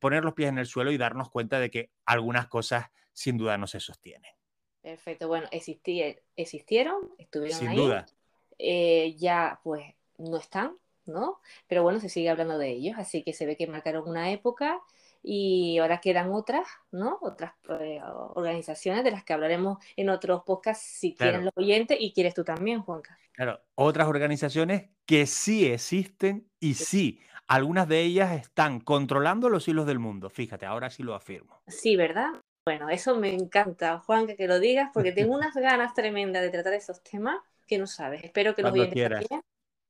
[SPEAKER 7] poner los pies en el suelo y darnos cuenta de que algunas cosas sin duda no se sostienen.
[SPEAKER 2] Perfecto, bueno, existieron, estuvieron
[SPEAKER 7] sin
[SPEAKER 2] ahí.
[SPEAKER 7] duda.
[SPEAKER 2] ya, pues, no están, ¿no? Pero bueno, se sigue hablando de ellos, así que se ve que marcaron una época y ahora quedan otras, ¿no? Otras eh, organizaciones de las que hablaremos en otros podcasts si quieren los oyentes y quieres tú también, Juanca.
[SPEAKER 7] Claro, otras organizaciones que sí existen y sí, algunas de ellas están controlando los hilos del mundo. Fíjate, ahora sí lo afirmo.
[SPEAKER 2] Sí, ¿verdad? Bueno, eso me encanta, Juanca, que lo digas, porque tengo unas ganas tremendas de tratar esos temas que no sabes. Espero que los oyentes también.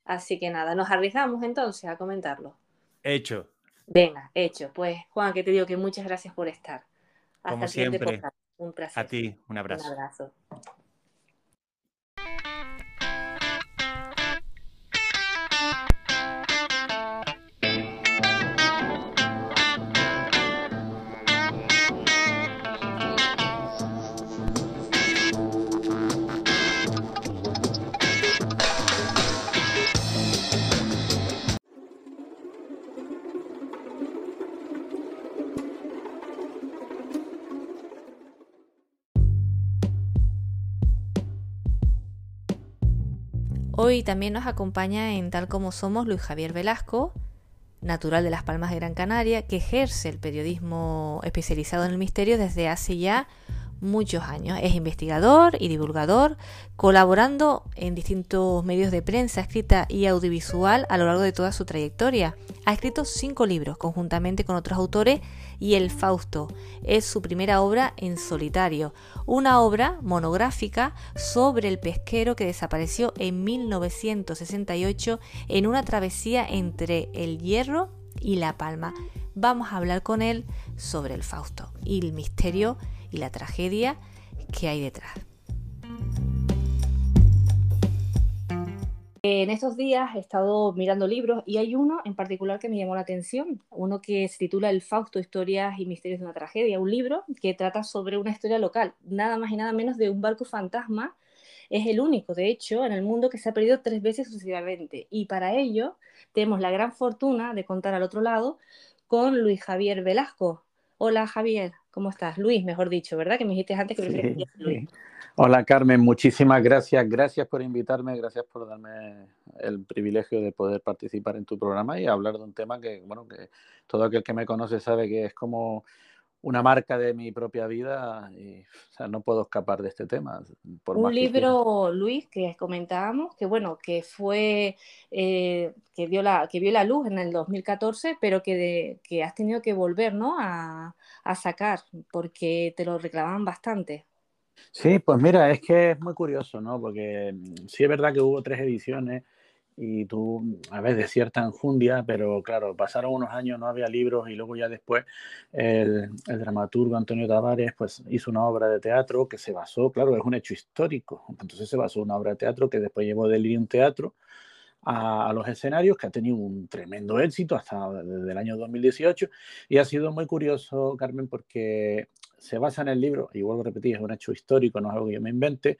[SPEAKER 2] Así que nada, nos arriesgamos entonces a comentarlo.
[SPEAKER 7] Hecho.
[SPEAKER 2] Venga, hecho. Pues Juan, que te digo que muchas gracias por estar.
[SPEAKER 7] Hasta Como siempre. Un placer. A ti, un abrazo. Un abrazo.
[SPEAKER 2] Hoy también nos acompaña en Tal como Somos Luis Javier Velasco, natural de Las Palmas de Gran Canaria, que ejerce el periodismo especializado en el misterio desde hace ya muchos años. Es investigador y divulgador, colaborando en distintos medios de prensa escrita y audiovisual a lo largo de toda su trayectoria. Ha escrito cinco libros conjuntamente con otros autores y El Fausto es su primera obra en solitario, una obra monográfica sobre el pesquero que desapareció en 1968 en una travesía entre el Hierro y La Palma. Vamos a hablar con él sobre el Fausto y el misterio y la tragedia que hay detrás. En estos días he estado mirando libros y hay uno en particular que me llamó la atención, uno que se titula El Fausto, Historias y Misterios de una Tragedia, un libro que trata sobre una historia local, nada más y nada menos de un barco fantasma. Es el único, de hecho, en el mundo que se ha perdido tres veces sucesivamente. Y para ello tenemos la gran fortuna de contar al otro lado con Luis Javier Velasco. Hola Javier. ¿Cómo estás? Luis, mejor dicho, ¿verdad? Que me dijiste antes que
[SPEAKER 8] sí, Luis. Hola Carmen, muchísimas gracias. Gracias por invitarme, gracias por darme el privilegio de poder participar en tu programa y hablar de un tema que, bueno, que todo aquel que me conoce sabe que es como una marca de mi propia vida y o sea, no puedo escapar de este tema.
[SPEAKER 2] un libro, Luis, que comentábamos, que bueno, que fue, eh, que, dio la, que vio la luz en el 2014, pero que, que has tenido que volver ¿no? a, a sacar porque te lo reclamaban bastante.
[SPEAKER 8] Sí, pues mira, es que es muy curioso, ¿no? Porque mm, sí es verdad que hubo tres ediciones y tú, a veces de cierta enjundia, pero claro, pasaron unos años, no había libros y luego ya después el, el, dramaturgo Antonio Tavares pues hizo una obra de teatro que se basó, claro, es un hecho histórico, entonces se basó una obra de teatro que después llevó un Teatro a, los escenarios, que ha tenido un tremendo éxito hasta desde el año 2018 y ha sido muy curioso, Carmen, porque se basa en el libro, y vuelvo a repetir, es un hecho histórico, no es algo que yo me invente,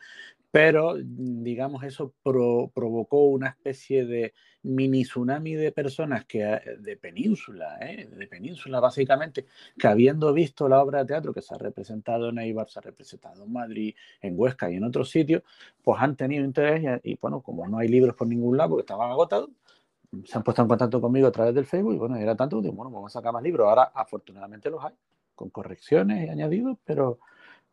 [SPEAKER 8] pero digamos eso provocó una especie de mini tsunami de personas que eh, de península, ¿eh? de península básicamente, que habiendo visto la obra de teatro que se ha representado en Eibar, se ha representado en Madrid, en Huesca y en otros sitios, pues han tenido interés y, bueno, como no hay libros por ningún lado porque estaban agotados, se han puesto en contacto conmigo a través del Facebook y bueno, era tanto que bueno, vamos a sacar más libros. Ahora afortunadamente los hay, con correcciones y añadidos, pero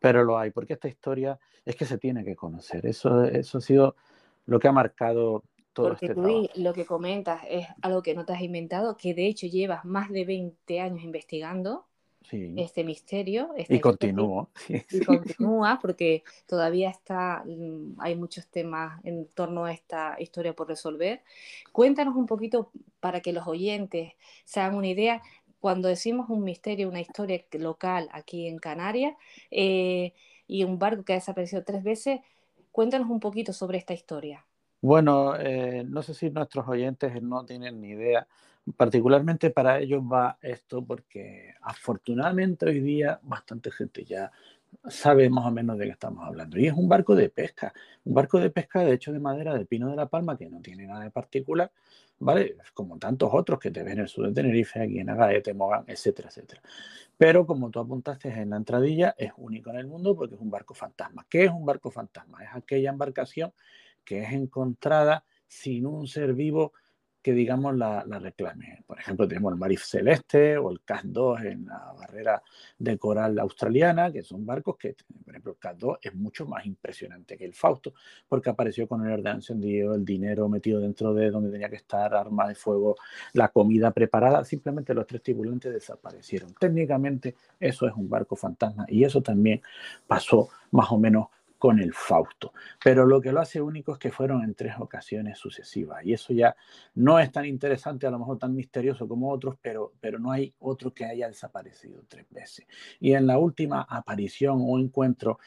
[SPEAKER 8] pero lo hay, porque esta historia es que se tiene que conocer. Eso, eso ha sido lo que ha marcado todo
[SPEAKER 2] porque
[SPEAKER 8] este
[SPEAKER 2] tú lo que comentas es algo que no te has inventado, que de hecho llevas más de 20 años investigando este misterio.
[SPEAKER 8] y continúo.
[SPEAKER 2] y continúa porque todavía está, mm, hay muchos temas en torno a esta historia por resolver. Cuéntanos un poquito para que los oyentes se hagan una idea cuando decimos un misterio, una historia local aquí en Canarias eh, y un barco que ha desaparecido tres veces, cuéntanos un poquito sobre esta historia.
[SPEAKER 8] Bueno, eh, no sé si nuestros oyentes no tienen ni idea. Particularmente para ellos va esto porque afortunadamente hoy día bastante gente ya sabe más o menos de qué estamos hablando. Y es un barco de pesca, un barco de pesca de hecho de madera de pino de la palma que no tiene nada de particular, ¿vale? Como tantos otros que te ven en el sur de Tenerife, aquí en Agaete, Mogán, etcétera, etcétera. Pero como tú apuntaste en la entradilla, es único en el mundo porque es un barco fantasma. ¿Qué es un barco fantasma? Es aquella embarcación que es encontrada sin un ser vivo que digamos la, la, reclame. Por ejemplo, tenemos el Marif Celeste o el CAS 2 en la barrera de coral australiana, que son barcos que, por ejemplo, el CAS 2 es mucho más impresionante que el Fausto, porque apareció con el orden encendido, el dinero metido dentro de donde tenía que estar, armas de fuego, la comida preparada, simplemente los tres tripulantes desaparecieron. Técnicamente eso es un barco fantasma y eso también pasó más o menos con el Fausto. Pero lo que lo hace único es que fueron en tres ocasiones sucesivas. Y eso ya no es tan interesante, a lo mejor tan misterioso como otros, pero, pero no hay otro que haya desaparecido tres veces. Y en la última aparición o encuentro,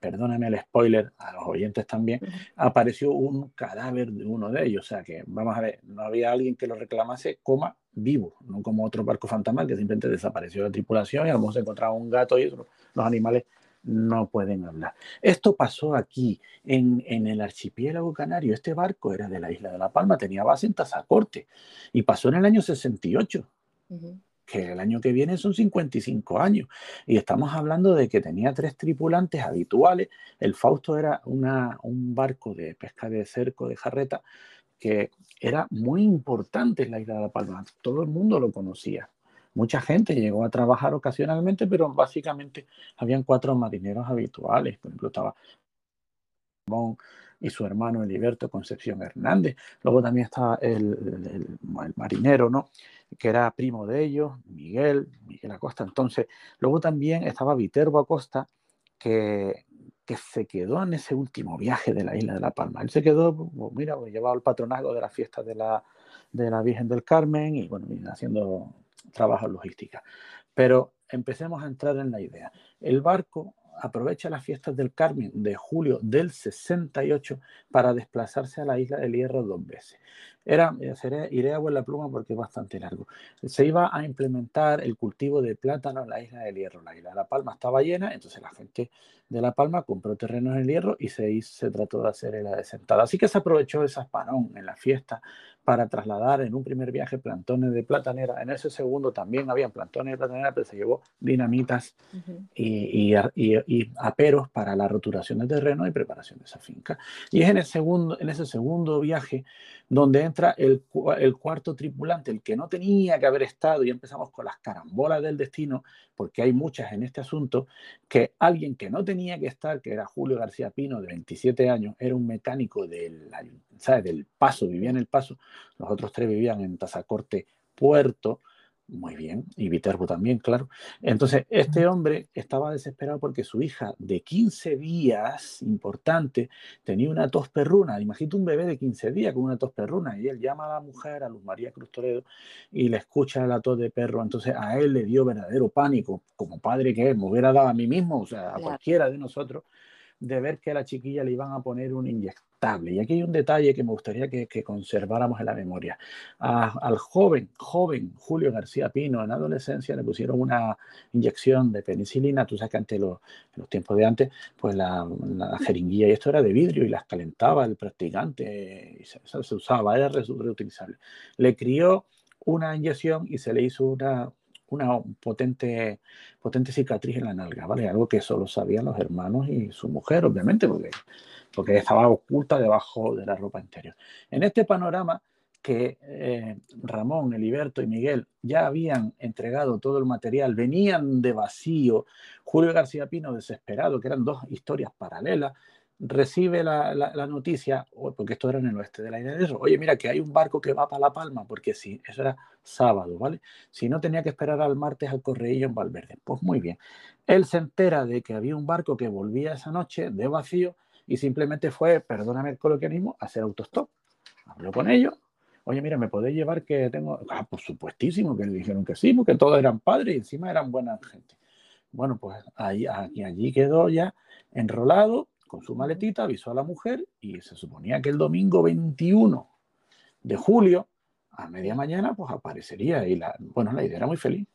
[SPEAKER 8] perdóname el spoiler a los oyentes también, apareció un cadáver de uno de ellos. O sea que, vamos a ver, no había alguien que lo reclamase, coma, vivo, no como otro barco fantasmal que simplemente desapareció de la tripulación y a lo mejor se encontraba un gato y eso, los animales no pueden hablar. Esto pasó aquí, en, el archipiélago canario. Este barco era de la isla de La Palma, tenía base en Tazacorte y pasó en el año 68. que el año que viene son 55 años. Y estamos hablando de que tenía tres tripulantes habituales. El Fausto era una, un barco de pesca de cerco, de jarreta, que era muy importante en la isla de La Palma. Todo el mundo lo conocía. Mucha gente llegó a trabajar ocasionalmente, pero básicamente habían cuatro marineros habituales. Por ejemplo, estaba y su hermano Eliberto Concepción Hernández. Luego también estaba el, marinero, ¿no? que era primo de ellos, Miguel, Miguel Acosta. Entonces, luego también estaba Viterbo Acosta, que, que se quedó en ese último viaje de la isla de La Palma. Él se quedó, pues, mira, pues, llevaba el patronazgo de la fiesta de la, de la Virgen del Carmen y bueno, haciendo trabajo logística. Pero empecemos a entrar en la idea. El barco aprovecha las fiestas del Carmen de julio del 68 para desplazarse a la isla del Hierro dos veces. Era, seré, iré a la pluma porque es bastante largo. Se iba a implementar el cultivo de plátano en la isla del Hierro. La isla de La Palma estaba llena, entonces la gente de La Palma compró terrenos en el Hierro y se, se trató de hacer la desentada. Así que se aprovechó esa espanón en la fiesta para trasladar en un primer viaje plantones de platanera. En ese segundo también habían plantones de platanera, pero se llevó dinamitas y, y, aperos para la roturación del terreno y preparación de esa finca. Y es en, el segundo, en ese segundo viaje donde entra el, cuarto tripulante, el que no tenía que haber estado, y empezamos con las carambolas del destino, porque hay muchas en este asunto, que alguien que no tenía que estar, que era Julio García Pino, de 27 años, era un mecánico del, ¿sabes? del Paso, vivía en el Paso, los otros tres vivían en Tazacorte Puerto, muy bien, y Viterbo también, claro. Entonces, este hombre estaba desesperado porque su hija de 15 días, importante, tenía una tos perruna. Imagínate un bebé de 15 días con una tos perruna. Y él llama a la mujer, a Luz María Cruz Toledo, y le escucha la tos de perro. Entonces, a él le dio verdadero pánico, como padre que es, me hubiera dado a mí mismo, o sea, a cualquiera de nosotros, de ver que a la chiquilla le iban a poner un inyectable. Y aquí hay un detalle que me gustaría que, conserváramos en la memoria. al joven, joven Julio García Pino, en adolescencia, le pusieron una inyección de penicilina. Tú sabes que antes, los, en los tiempos de antes, pues la, jeringuilla y esto era de vidrio y las calentaba el practicante y se, se usaba, era reutilizable. Le crió una inyección y se le hizo una, una potente, potente cicatriz en la nalga, ¿vale? Algo que solo sabían los hermanos y su mujer, obviamente, porque, porque estaba oculta debajo de la ropa interior. En este panorama que eh, Ramón, Eliberto y Miguel ya habían entregado todo el material, venían de vacío, Julio García Pino desesperado, que eran dos historias paralelas, recibe la, la, noticia, porque esto era en el oeste de la isla de eso, oye, mira que hay un barco que va para La Palma, porque sí, eso era sábado, ¿vale? Si no tenía que esperar al martes al correillo en Valverde. Pues muy bien. Él se entera de que había un barco que volvía esa noche de vacío y simplemente fue, perdóname el coloquialismo, hacer autostop. Habló con ellos. Oye, mira, ¿me podéis llevar que tengo...? Ah, por supuestísimo que le dijeron que sí, porque todos eran padres y encima eran buena gente. Bueno, pues ahí, aquí, allí quedó ya enrolado con su maletita, avisó a la mujer y se suponía que el domingo 21 de julio, a media mañana, pues aparecería. Y la, bueno, la idea era muy feliz,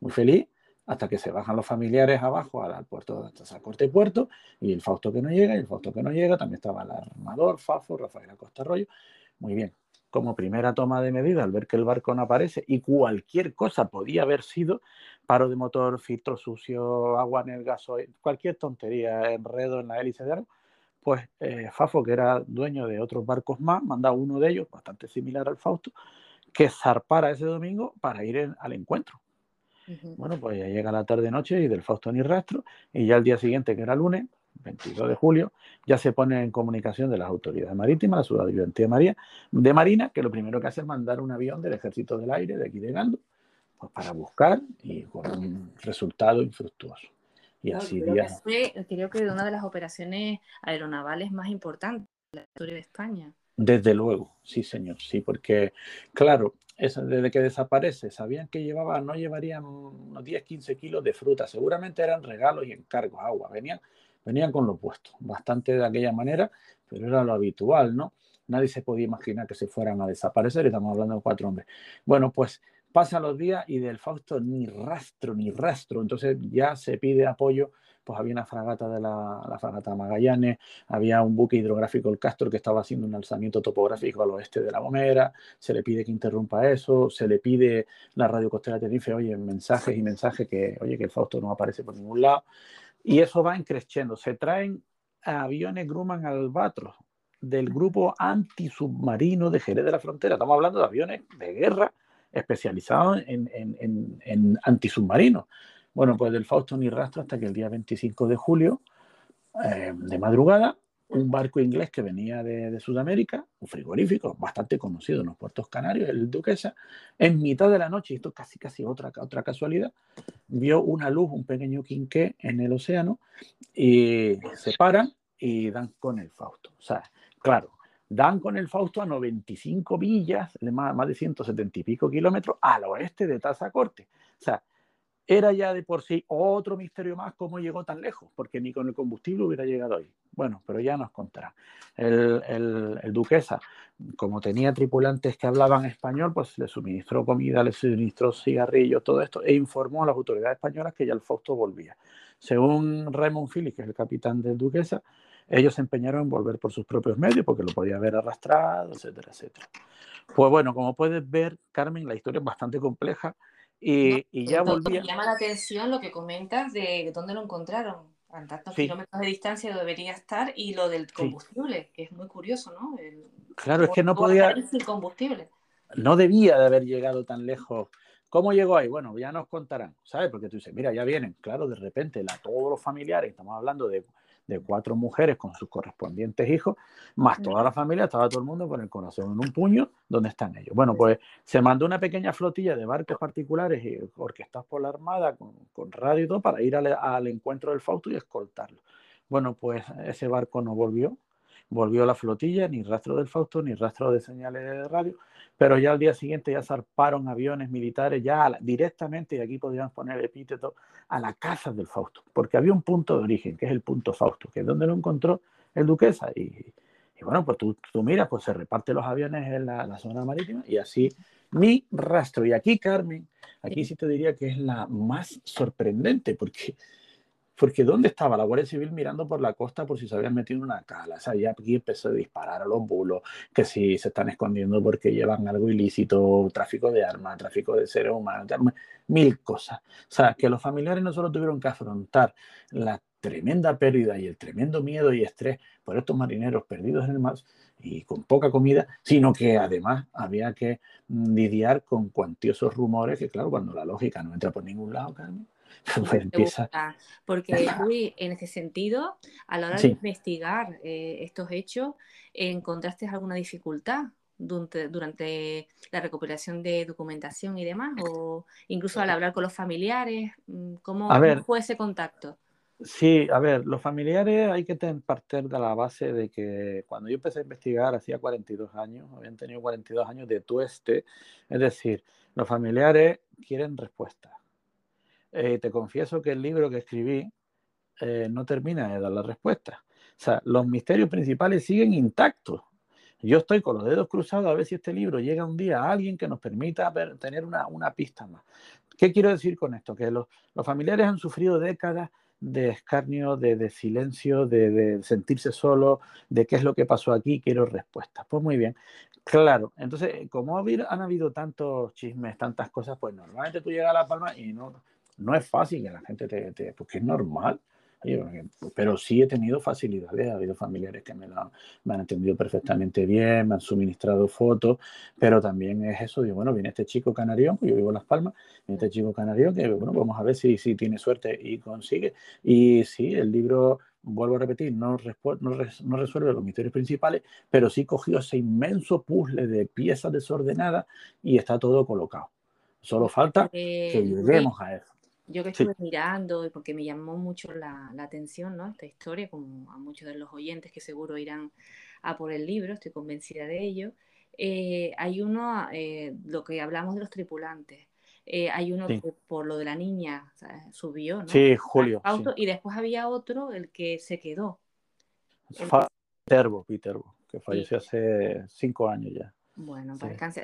[SPEAKER 8] muy feliz, hasta que se bajan los familiares abajo al, puerto, hasta corte puerto, y el Fausto que no llega, y el Fausto que no llega, también estaba el armador, Fafo, Rafael Acosta Arroyo. Muy bien, como primera toma de medida al ver que el barco no aparece y cualquier cosa podía haber sido paro de motor, filtro sucio, agua en el gasoil, cualquier tontería, enredo en la hélice de algo, pues eh, Fafo, que era dueño de otros barcos más, manda uno de ellos, bastante similar al Fausto, que zarpara ese domingo para ir al encuentro. Bueno, pues ya llega la tarde-noche y del Fausto ni rastro, y ya el día siguiente, que era lunes, 22 de julio, ya se pone en comunicación de las autoridades marítimas, la ciudad de María, de Marina, que lo primero que hace es mandar un avión del Ejército del Aire de aquí de Gando, pues para buscar y con un resultado infructuoso. Y así
[SPEAKER 2] creo, que creo que una de las operaciones aeronavales más importantes de la historia de España.
[SPEAKER 8] Desde luego, sí, señor, sí, porque, claro, desde que desaparece, sabían que llevaba, no llevarían unos 10, 15 kilos de fruta, seguramente eran regalos y encargos, agua, venían, venían con lo puesto, bastante de aquella manera, pero era lo habitual, ¿no? Nadie se podía imaginar que se fueran a desaparecer, estamos hablando de cuatro hombres. Bueno, pues pasan los días y del Fausto ni rastro, ni rastro, entonces ya se pide apoyo pues había una fragata de la, la, fragata Magallanes, había un buque hidrográfico el Castor que estaba haciendo un alzamiento topográfico al oeste de La Gomera, se le pide que interrumpa eso, se le pide la radio costera Tenerife, oye, mensajes y mensajes que, oye, que el Fausto no aparece por ningún lado, y eso va increciendo, se traen aviones Grumman Albatros del grupo antisubmarino de Jerez de la Frontera, estamos hablando de aviones de guerra especializados en, en, en, en antisubmarinos. Bueno, pues del Fausto ni rastro hasta que el día 25 de julio, eh, de madrugada, un barco inglés que venía de, Sudamérica, un frigorífico bastante conocido en los puertos canarios, el Duquesa, en mitad de la noche, y esto casi casi otra, otra casualidad, vio una luz, un pequeño quinqué en el océano, y se paran y dan con el Fausto. O sea, claro, dan con el Fausto a 95 millas, más, de 170 y pico kilómetros, al oeste de Tazacorte. O sea, era ya de por sí otro misterio más cómo llegó tan lejos, porque ni con el combustible hubiera llegado ahí. Bueno, pero ya nos contará. El, el, Duquesa, como tenía tripulantes que hablaban español, pues le suministró comida, le suministró cigarrillos, todo esto, e informó a las autoridades españolas que ya el Fausto volvía. Según Raymond Phillips, que es el capitán del Duquesa, ellos se empeñaron en volver por sus propios medios porque lo podía haber arrastrado, etcétera, etcétera. Pues bueno, como puedes ver, Carmen, la historia es bastante compleja y, ya volvía.
[SPEAKER 2] Me llama la atención lo que comentas de dónde lo encontraron, a tantos kilómetros de distancia debería estar, y lo del combustible, que es muy curioso, ¿no?
[SPEAKER 8] claro, es que no podía.
[SPEAKER 2] Sin combustible.
[SPEAKER 8] No debía de haber llegado tan lejos. ¿Cómo llegó ahí? Bueno, ya nos contarán, ¿sabes? Porque tú dices, mira, ya vienen, claro, de repente la, todos los familiares, estamos hablando de de cuatro mujeres con sus correspondientes hijos, más toda la familia, estaba todo el mundo con el corazón en un puño, ¿dónde están ellos? Bueno, pues se mandó una pequeña flotilla de barcos particulares y orquestados por la Armada con, con radio y todo para ir al, al encuentro del Fausto y escoltarlo. Bueno, pues ese barco no volvió, volvió la flotilla, ni rastro del Fausto, ni rastro de señales de radio, pero ya al día siguiente ya zarparon aviones militares ya directamente, y aquí podríamos poner epíteto, a la casa del Fausto, porque había un punto de origen, que es el punto Fausto, que es donde lo encontró el Duquesa, y, bueno, pues tú, tú, miras, pues se reparten los aviones en la, la zona marítima, y así mi rastro, y aquí Carmen, aquí sí te diría que es la más sorprendente, porque porque ¿dónde estaba la Guardia Civil mirando por la costa por si se habían metido en una cala? O sea, ya aquí empezó a disparar a los bulos, que si se están escondiendo porque llevan algo ilícito, tráfico de armas, tráfico de seres humanos, mil cosas. O sea, que los familiares no solo tuvieron que afrontar la tremenda pérdida y el tremendo miedo y estrés por estos marineros perdidos en el mar y con poca comida, sino que además había que lidiar con cuantiosos rumores que, claro, cuando la lógica no entra por ningún lado, Carmen,
[SPEAKER 2] Pues porque en ese sentido, a la hora de investigar eh, estos hechos, ¿encontraste alguna dificultad durante, la recuperación de documentación y demás? ¿O incluso al hablar con los familiares? Mm, ¿Cómo, fue ese contacto?
[SPEAKER 8] Sí, a ver, los familiares hay que partir de la base de que cuando yo empecé a investigar hacía 42 años, habían tenido 42 años de tueste, es decir, los familiares quieren respuestas eh, te confieso que el libro que escribí eh, no termina de dar la respuesta. O sea, los misterios principales siguen intactos. Yo estoy con los dedos cruzados a ver si este libro llega un día a alguien que nos permita tener una, una, pista más. ¿Qué quiero decir con esto? Que los, los familiares han sufrido décadas de escarnio, de, silencio, de, de, sentirse solo, de qué es lo que pasó aquí, quiero respuestas. Pues muy bien, claro. Entonces, como han habido tantos chismes, tantas cosas, pues normalmente tú llegas a La Palma y no, no es fácil que la gente te, te porque es normal. pero sí he tenido facilidades, ha habido familiares que me, me han entendido perfectamente bien, me han suministrado fotos, pero también es eso, digo, bueno, viene este chico canario, yo vivo en Las Palmas, viene este chico canario que, bueno, vamos a ver si, si tiene suerte y consigue. Y sí, el libro vuelvo a repetir, no, no, resuelve los misterios principales, pero sí cogió ese inmenso puzzle de piezas desordenadas y está todo colocado. Solo falta que eh, lleguemos a eso.
[SPEAKER 2] Yo que estuve mirando, porque me llamó mucho la, atención ¿no? esta historia, como a muchos de los oyentes que seguro irán a por el libro, estoy convencida de ello. Eh, hay uno, eh, lo que hablamos de los tripulantes, eh, hay uno que por lo de la niña subió, ¿no?
[SPEAKER 8] Sí, Julio.
[SPEAKER 2] Y después había otro, el que se quedó.
[SPEAKER 8] Viterbo, Viterbo, que falleció hace cinco años ya.
[SPEAKER 2] Bueno,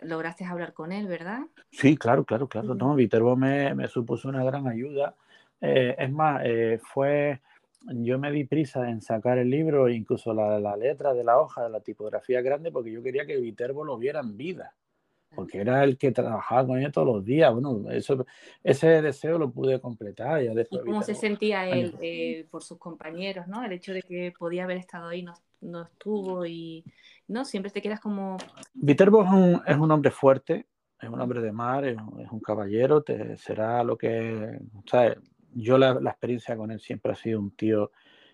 [SPEAKER 2] lograste hablar con él, ¿verdad?
[SPEAKER 8] Sí, claro, claro, claro. No, Viterbo me, me, supuso una gran ayuda. Eh, es más, eh, fue, yo me di prisa en sacar el libro, incluso la, la, letra de la hoja, de la tipografía grande, porque yo quería que Viterbo lo viera en vida porque era el que trabajaba con ella todos los días. Bueno, eso, ese deseo lo pude completar. Ya después,
[SPEAKER 2] ¿Y cómo se sentía él eh, por sus compañeros, ¿no? El hecho de que podía haber estado ahí no, no estuvo y, ¿no? Siempre te quedas como...
[SPEAKER 8] Viterbo es un, es un hombre fuerte, es un hombre de mar, es, un caballero, te, será lo que... ¿sabes? Yo la, la, experiencia con él siempre ha sido un tío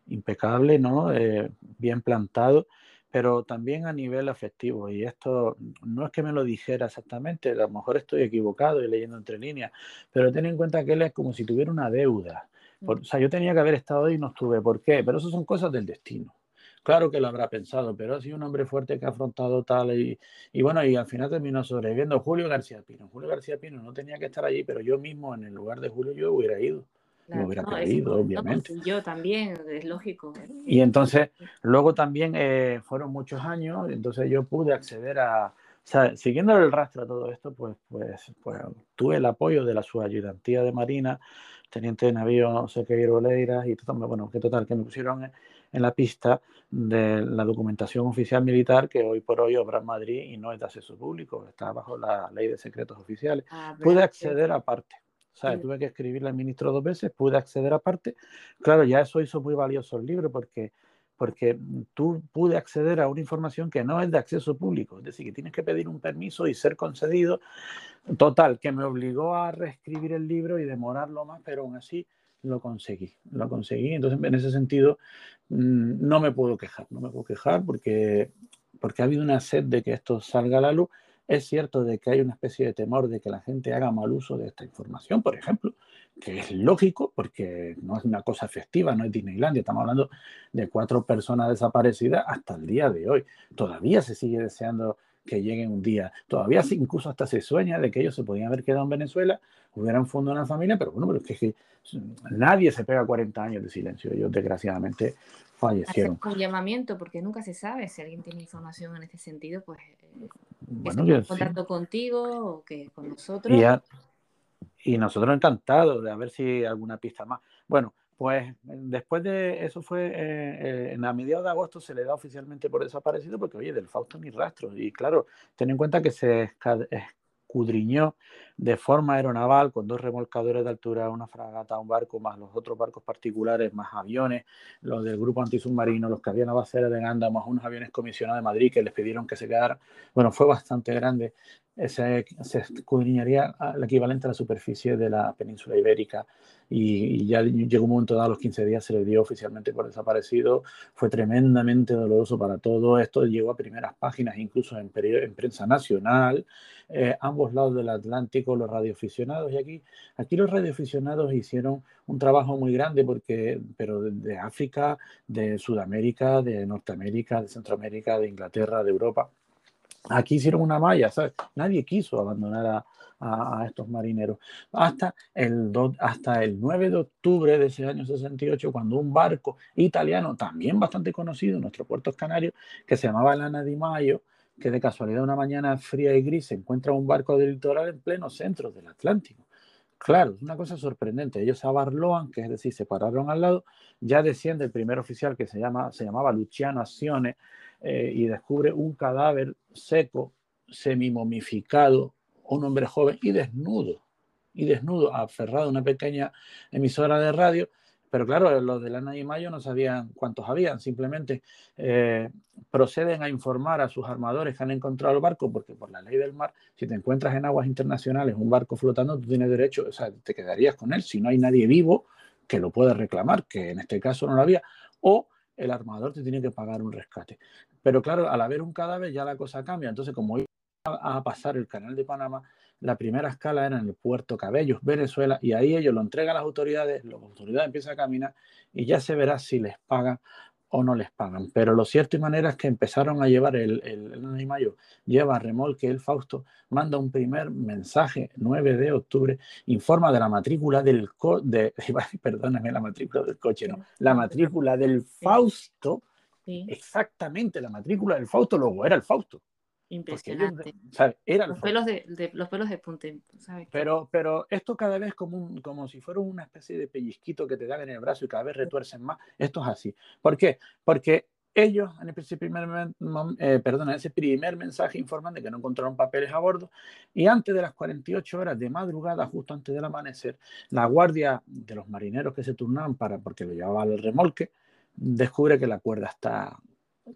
[SPEAKER 8] impecable, ¿no? Eh, bien plantado pero también a nivel afectivo. Y esto no es que me lo dijera exactamente, a lo mejor estoy equivocado y leyendo entre líneas, pero ten en cuenta que él es como si tuviera una deuda. o sea, yo tenía que haber estado ahí y no estuve. ¿Por qué? Pero eso son cosas del destino. Claro que lo habrá pensado, pero ha sido un hombre fuerte que ha afrontado tal y, y bueno, y al final terminó sobreviviendo Julio García Pino. Julio García Pino no tenía que estar allí, pero yo mismo en el lugar de Julio yo hubiera ido lo hubiera querido, obviamente.
[SPEAKER 2] yo también, es lógico.
[SPEAKER 8] Y entonces, luego también eh, fueron muchos años, entonces yo pude acceder a, sea, siguiendo el rastro a todo esto, pues, pues, pues tuve el apoyo de la subayudantía de Marina, teniente de navío Sequeiro Leiras, y total, bueno, que total, que me pusieron en la pista de la documentación oficial militar que hoy por hoy obra en Madrid y no es de acceso público, está bajo la ley de secretos oficiales. Ah, pude acceder aparte. Tuve que escribirle al ministro dos veces, pude acceder aparte. Claro, ya eso hizo muy valioso el libro porque, porque tú pude acceder a una información que no es de acceso público, es decir, que tienes que pedir un permiso y ser concedido. Total, que me obligó a reescribir el libro y demorarlo más, pero aún así lo conseguí, lo conseguí. Entonces, en ese sentido, mm, no me puedo quejar, no me puedo quejar porque, porque ha habido una sed de que esto salga a la luz es cierto de que hay una especie de temor de que la gente haga mal uso de esta información, por ejemplo, que es lógico porque no es una cosa efectiva, no es Disneylandia, estamos hablando de cuatro personas desaparecidas hasta el día de hoy. Todavía se sigue deseando que lleguen un día. Todavía incluso hasta se sueña de que ellos se podían haber quedado en Venezuela, hubieran fundado una familia, pero bueno, pero es que, nadie se pega 40 años de silencio. Ellos desgraciadamente fallecieron.
[SPEAKER 2] un llamamiento, porque nunca se sabe si alguien tiene información en este sentido, pues eh,
[SPEAKER 8] bueno,
[SPEAKER 2] en contacto contigo o que con nosotros.
[SPEAKER 8] Y, nosotros encantados de a ver si alguna pista más. Bueno, pues después de eso fue eh, eh, en a mediados de agosto se le da oficialmente por desaparecido porque oye del Fausto ni rastro y claro ten en cuenta que se escudriñó de forma aeronaval con dos remolcadores de altura, una fragata, un barco, más los otros barcos particulares, más aviones, los del grupo antisubmarino, los que habían a base de Ganda, más unos aviones comisionados de Madrid que les pidieron que se quedaran. Bueno, fue bastante grande. se escudriñaría el equivalente a la superficie de la península ibérica y, ya llegó un momento dado, a los 15 días se le dio oficialmente por desaparecido. Fue tremendamente doloroso para todo esto. Llegó a primeras páginas, incluso en, en prensa nacional, eh, ambos lados del Atlántico, los radioaficionados. Y aquí, aquí los radioaficionados hicieron un trabajo muy grande, porque, pero de, África, de Sudamérica, de Norteamérica, de Centroamérica, de Inglaterra, de Europa. Aquí hicieron una malla, ¿sabes? Nadie quiso abandonar a, estos marineros. Hasta el, hasta el 9 de octubre de ese año 68, cuando un barco italiano, también bastante conocido en nuestros puertos canarios, que se llamaba Lana di Mayo, que de casualidad una mañana fría y gris se encuentra un barco del litoral en pleno centro del Atlántico. Claro, es una cosa sorprendente. Ellos abarloan, que es decir, se pararon al lado, ya desciende el primer oficial que se, llama, se llamaba Luciano Azione eh, y descubre un cadáver seco, semimomificado, un hombre joven y desnudo, y desnudo, aferrado a una pequeña emisora de radio, Pero claro, los de Lana y Mayo no sabían cuántos habían, simplemente eh, proceden a informar a sus armadores que han encontrado el barco, porque por la ley del mar, si te encuentras en aguas internacionales un barco flotando, tú tienes derecho, o sea, te quedarías con él si no hay nadie vivo que lo pueda reclamar, que en este caso no lo había, o el armador te tiene que pagar un rescate. Pero claro, al haber un cadáver ya la cosa cambia. Entonces, como iba a pasar el canal de Panamá, la primera escala era en el puerto Cabellos, Venezuela, y ahí ellos lo entregan a las autoridades, las autoridades empiezan a caminar y ya se verá si les pagan o no les pagan. Pero lo cierto y manera es que empezaron a llevar el, el, el mayo, lleva remolque el Fausto, manda un primer mensaje 9 de octubre, informa de la matrícula del de, perdóname, la matrícula del coche, no, la matrícula del Fausto, exactamente la matrícula del Fausto, luego era el Fausto.
[SPEAKER 2] Impresionante.
[SPEAKER 8] los,
[SPEAKER 2] pelos de, los pelos de punta.
[SPEAKER 8] Pero, pero esto cada vez como, un, como si fuera una especie de pellizquito que te dan en el brazo y cada vez retuercen más. Esto es así. ¿Por qué? Porque ellos en ese primer, eh, perdón, en ese primer mensaje informan de que no encontraron papeles a bordo y antes de las 48 horas de madrugada, justo antes del amanecer, la guardia de los marineros que se turnaban para, porque lo llevaba al remolque, descubre que la cuerda está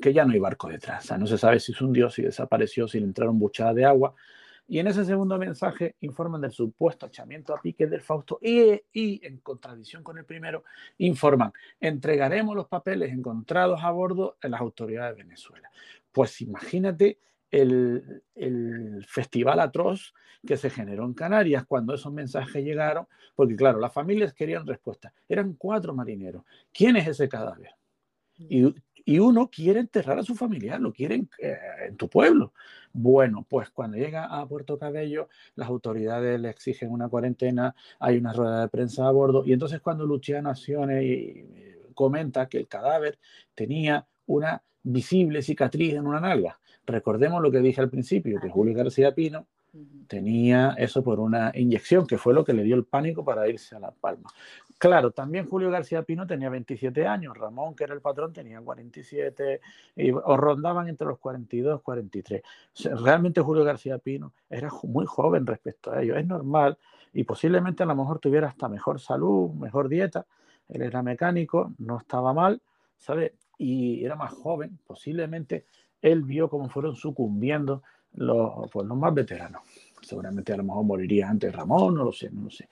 [SPEAKER 8] que ya no hay barco detrás. O sea, no se sabe si es un dios, si desapareció, si le entraron buchadas de agua. Y en ese segundo mensaje informan del supuesto echamiento a pique del Fausto y, y, en contradicción con el primero, informan, entregaremos los papeles encontrados a bordo en las autoridades de Venezuela. Pues imagínate el, el, festival atroz que se generó en Canarias cuando esos mensajes llegaron, porque claro, las familias querían respuesta. Eran cuatro marineros. ¿Quién es ese cadáver? Y y uno quiere enterrar a su familiar, lo quieren eh, en tu pueblo. Bueno, pues cuando llega a Puerto Cabello, las autoridades le exigen una cuarentena, hay una rueda de prensa a bordo, y entonces cuando Luciano Acione comenta que el cadáver tenía una visible cicatriz en una nalga. Recordemos lo que dije al principio, que Julio García Pino tenía eso por una inyección, que fue lo que le dio el pánico para irse a La Palma. Claro, también Julio García Pino tenía 27 años, Ramón, que era el patrón, tenía 47, y, o rondaban entre los 42 y 43. realmente Julio García Pino era muy joven respecto a ello. Es normal y posiblemente a lo mejor tuviera hasta mejor salud, mejor dieta. Él era mecánico, no estaba mal, ¿sabe? Y era más joven, posiblemente él vio cómo fueron sucumbiendo los, pues, los más veteranos seguramente a lo mejor moriría antes Ramón, no lo sé, no lo sé.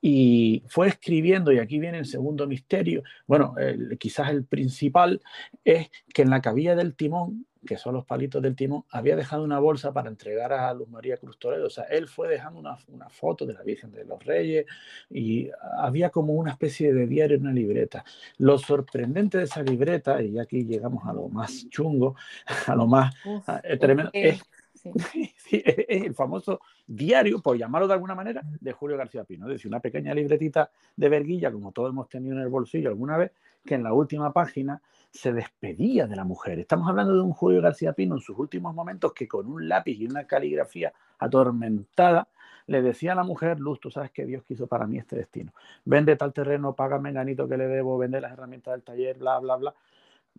[SPEAKER 8] Y fue escribiendo, y aquí viene el segundo misterio, bueno, quizás el principal, es que en la cabilla del timón, que son los palitos del timón, había dejado una bolsa para entregar a Luz María Cruz Toledo. O sea, él fue dejando una, una foto de la Virgen de los Reyes y había como una especie de diario, una libreta. Lo sorprendente de esa libreta, y aquí llegamos a lo más chungo, a lo más eh, tremendo, es es el famoso diario, por llamarlo de alguna manera, de Julio García Pino. Es decir, una pequeña libretita de verguilla, como todos hemos tenido en el bolsillo alguna vez, que en la última página se despedía de la mujer. Estamos hablando de un Julio García Pino en sus últimos momentos que con un lápiz y una caligrafía atormentada le decía a la mujer, Luz, tú sabes que Dios quiso para mí este destino. Vende tal terreno, págame ganito que le debo, vende las herramientas del taller, bla, bla, bla.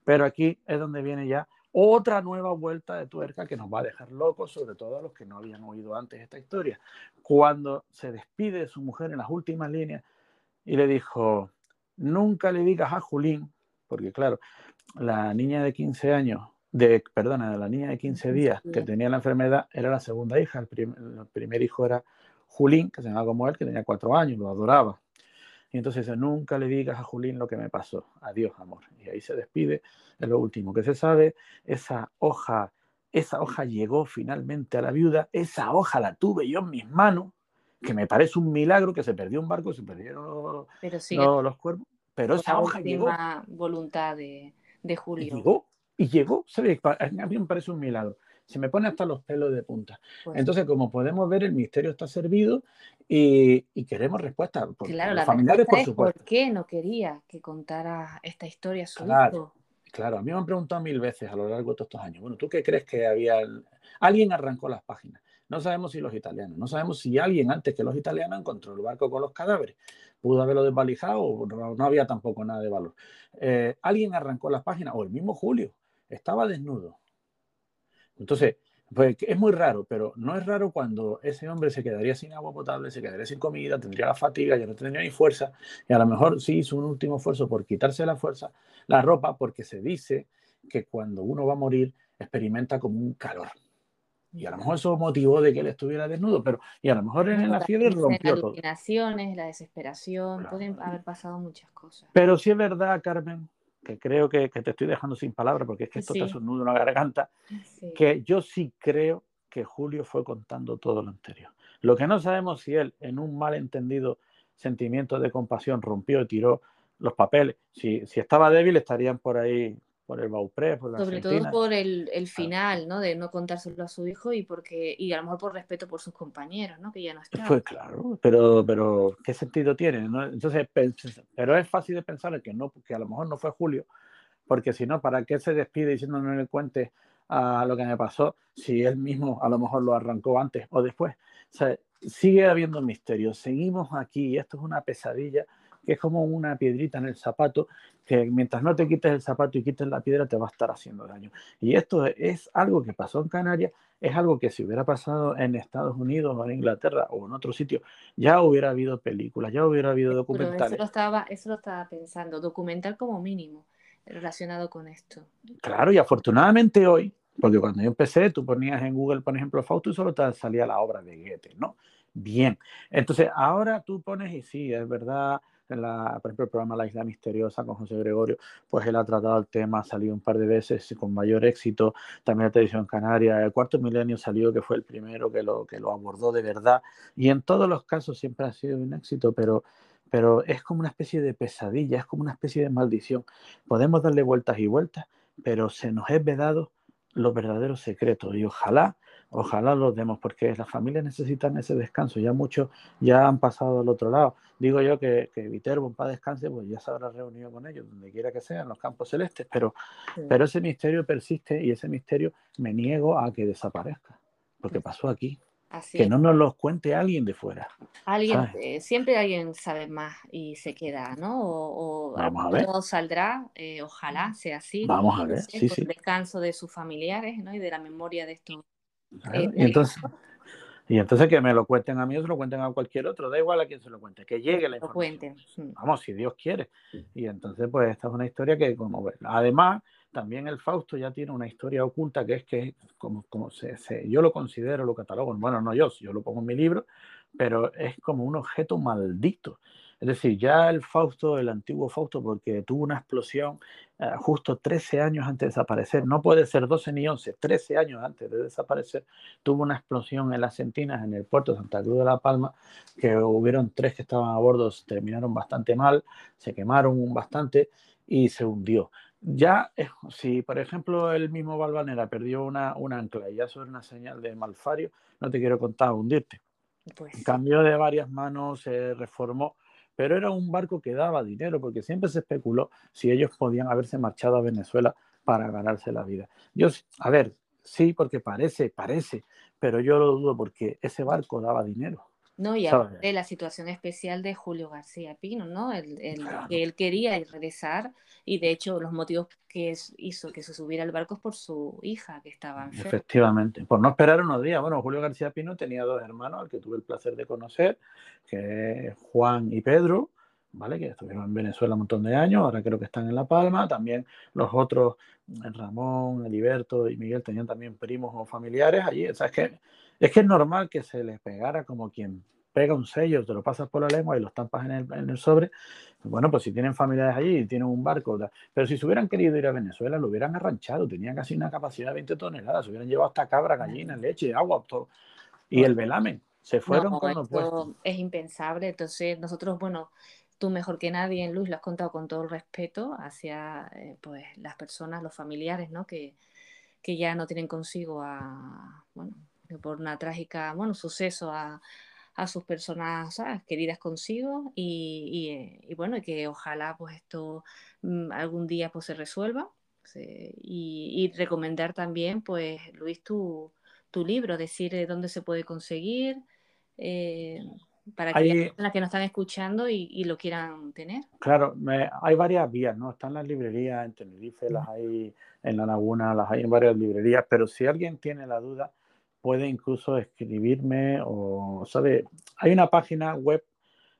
[SPEAKER 8] Pero aquí es donde viene ya otra nueva vuelta de tuerca que nos va a dejar locos, sobre todo a los que no habían oído antes esta historia. Cuando se despide de su mujer en las últimas líneas y le dijo, nunca le digas a Julín, porque claro, la niña de 15 años, de, perdona, la niña de 15 días que tenía la enfermedad era la segunda hija, el, el primer hijo era Julín, que se llamaba como él, que tenía cuatro años, lo adoraba. Y entonces dice, nunca le digas a Julín lo que me pasó. Adiós, amor. Y ahí se despide. Es lo último que se sabe. Esa hoja, esa hoja llegó finalmente a la viuda. Esa hoja la tuve yo en mis manos, que me parece un milagro que se perdió un barco, se perdieron los, Pero los cuerpos. Pero esa hoja llegó.
[SPEAKER 2] voluntad de, de Julio.
[SPEAKER 8] Y llegó, y llegó. A mí me parece un milagro se me pone hasta los pelos de punta. Pues Entonces, como podemos ver, el misterio está servido y, queremos respuestas.
[SPEAKER 2] Por, claro, la familiares, por supuesto. ¿Por qué no quería que contara esta historia su
[SPEAKER 8] claro, Claro, a mí me han preguntado mil veces a lo largo de todos estos años. Bueno, ¿tú qué crees que había? Alguien arrancó las páginas. No sabemos si los italianos, no sabemos si alguien antes que los italianos encontró el barco con los cadáveres. Pudo haberlo desvalijado o no, había tampoco nada de valor. Eh, alguien arrancó las páginas, o el mismo Julio, estaba desnudo, entonces, Pues es muy raro, pero no es raro cuando ese hombre se quedaría sin agua potable, se quedaría sin comida, tendría la fatiga, ya no tendría ni fuerza, y a lo mejor sí hizo un último esfuerzo por quitarse la fuerza, la ropa, porque se dice que cuando uno va a morir experimenta como un calor. Y a lo mejor eso motivó de que él estuviera desnudo, pero y a lo mejor en la fiebre rompió todo.
[SPEAKER 2] Las la desesperación, pueden haber pasado muchas cosas.
[SPEAKER 8] Pero sí es verdad, Carmen, que creo que, te estoy dejando sin palabras porque es que esto te hace un nudo en la garganta, que yo sí creo que Julio fue contando todo lo anterior. Lo que no sabemos si él, en un malentendido sentimiento de compasión, rompió y tiró los papeles. Si, si estaba débil, estarían por ahí por el Baupré, por la
[SPEAKER 2] Sobre todo por el, el final, ¿no? De no contárselo a su hijo y porque y a lo mejor por respeto por sus compañeros, ¿no? Que ya no están.
[SPEAKER 8] Pues claro, pero, pero ¿qué sentido tiene? ¿no? Entonces, pero es fácil de pensar que no, que a lo mejor no fue Julio, porque si no, ¿para qué se despide diciendo no le cuente a lo que me pasó si él mismo a lo mejor lo arrancó antes o después? O sea, sigue habiendo misterio, seguimos aquí y esto es una pesadilla que es como una piedrita en el zapato, que mientras no te quites el zapato y quites la piedra te va a estar haciendo daño. Y esto es algo que pasó en Canarias, es algo que si hubiera pasado en Estados Unidos o en Inglaterra o en otro sitio, ya hubiera habido películas, ya hubiera habido documentales.
[SPEAKER 2] eso lo estaba, eso lo estaba pensando, documental como mínimo relacionado con esto.
[SPEAKER 8] Claro, y afortunadamente hoy, porque cuando yo empecé, tú ponías en Google, por ejemplo, Fausto y solo te salía la obra de Goethe, ¿no? Bien. Entonces, ahora tú pones, y sí, es verdad, la, por ejemplo, el programa La Isla Misteriosa con José Gregorio, pues él ha tratado el tema, ha salido un par de veces con mayor éxito. También la televisión canaria, el cuarto milenio salió, que fue el primero que lo, que lo abordó de verdad. Y en todos los casos siempre ha sido un éxito, pero, pero es como una especie de pesadilla, es como una especie de maldición. Podemos darle vueltas y vueltas, pero se nos es vedado los verdaderos secretos y ojalá ojalá los demos, porque las familias necesitan ese descanso. Ya muchos ya han pasado al otro lado. Digo yo que, que Viterbo, para descanse, pues ya se habrá reunido con ellos, donde quiera que sea, en los campos celestes, pero, pero ese misterio persiste y ese misterio me niego a que desaparezca, porque pasó aquí. que no nos lo cuente alguien de fuera.
[SPEAKER 2] Alguien, eh, siempre alguien sabe más y se queda, ¿no? O,
[SPEAKER 8] Vamos a ver.
[SPEAKER 2] todo saldrá, eh, ojalá sea así.
[SPEAKER 8] Vamos a ver, sí,
[SPEAKER 2] sí. El descanso de sus familiares, ¿no? Y de la memoria de estos
[SPEAKER 8] y, entonces, y entonces que me lo cuenten a mí o se lo cuenten a cualquier otro, da igual a quien se lo cuente, que llegue la información. Vamos, si Dios quiere. Y entonces, pues esta es una historia que, como además, también el Fausto ya tiene una historia oculta que es que, como, como se, yo lo considero, lo catalogo, bueno, no yo, yo lo pongo en mi libro, pero es como un objeto maldito. Es decir, ya el Fausto, el antiguo Fausto, porque tuvo una explosión eh, justo 13 años antes de desaparecer, no puede ser 12 ni 11, 13 años antes de desaparecer, tuvo una explosión en las Sentinas, en el puerto de Santa Cruz de la Palma, que hubieron tres que estaban a bordo, terminaron bastante mal, se quemaron bastante y se hundió. Ya, si por ejemplo el mismo Valvanera perdió una, un ancla y ya sobre una señal de malfario, no te quiero contar hundirte. Pues. Cambió de varias manos, se reformó pero era un barco que daba dinero, porque siempre se especuló si ellos podían haberse marchado a Venezuela para ganarse la vida. Yo, a ver, sí, porque parece, parece, pero yo lo dudo porque ese barco daba dinero.
[SPEAKER 2] No, y de la situación especial de Julio García Pino, ¿no? El, que él quería regresar y de hecho los motivos que hizo que se subiera al barco es por su hija que estaba enferma.
[SPEAKER 8] Efectivamente, por no esperar unos días. Bueno, Julio García Pino tenía dos hermanos al que tuve el placer de conocer, que Juan y Pedro, ¿vale? Que estuvieron en Venezuela un montón de años, ahora creo que están en La Palma. También los otros, Ramón, Eliberto y Miguel, tenían también primos o familiares allí. O sea, es que es que es normal que se les pegara como quien pega un sello, te lo pasas por la lengua y lo estampas en el, en el sobre. Bueno, pues si tienen familiares allí y tienen un barco, pero si se hubieran querido ir a Venezuela, lo hubieran arranchado, tenían casi una capacidad de 20 toneladas, se hubieran llevado hasta cabra, gallina, leche, agua, todo. Y el velamen, se fueron con los puestos.
[SPEAKER 2] Es impensable, entonces nosotros, bueno, tú mejor que nadie, Luis, lo has contado con todo el respeto hacia eh, pues, las personas, los familiares, ¿no? Que, que ya no tienen consigo a, bueno, por una trágica, bueno, suceso a, sus personas queridas consigo y, eh, y, bueno, que ojalá pues esto mm, algún día pues se resuelva y, recomendar también pues Luis tu, tu libro, decir de dónde se puede conseguir. Eh, para que las que nos están escuchando y, lo quieran tener.
[SPEAKER 8] Claro, hay varias vías, ¿no? Están las librerías en Tenerife, las hay en La Laguna, las hay en varias librerías, pero si alguien tiene la duda, puede incluso escribirme o, ¿sabe? Hay una página web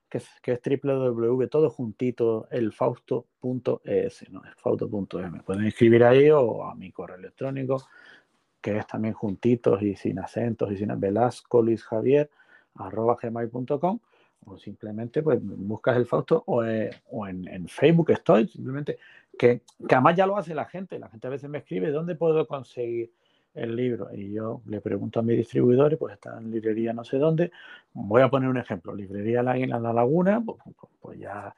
[SPEAKER 8] que es, www, todo juntito, elfausto.es, ¿no? Elfausto.es. pueden escribir ahí o a mi correo electrónico, que es también juntitos y sin acentos y sin Velasco Luis Javier arroba gmail.com o simplemente pues buscas el Fausto o, eh, en, Facebook estoy, simplemente que, que, además ya lo hace la gente, la gente a veces me escribe ¿dónde puedo conseguir el libro? Y yo le pregunto a mis distribuidores, pues está en librería no sé dónde, voy a poner un ejemplo, librería La, la, la Laguna, pues, pues, pues ya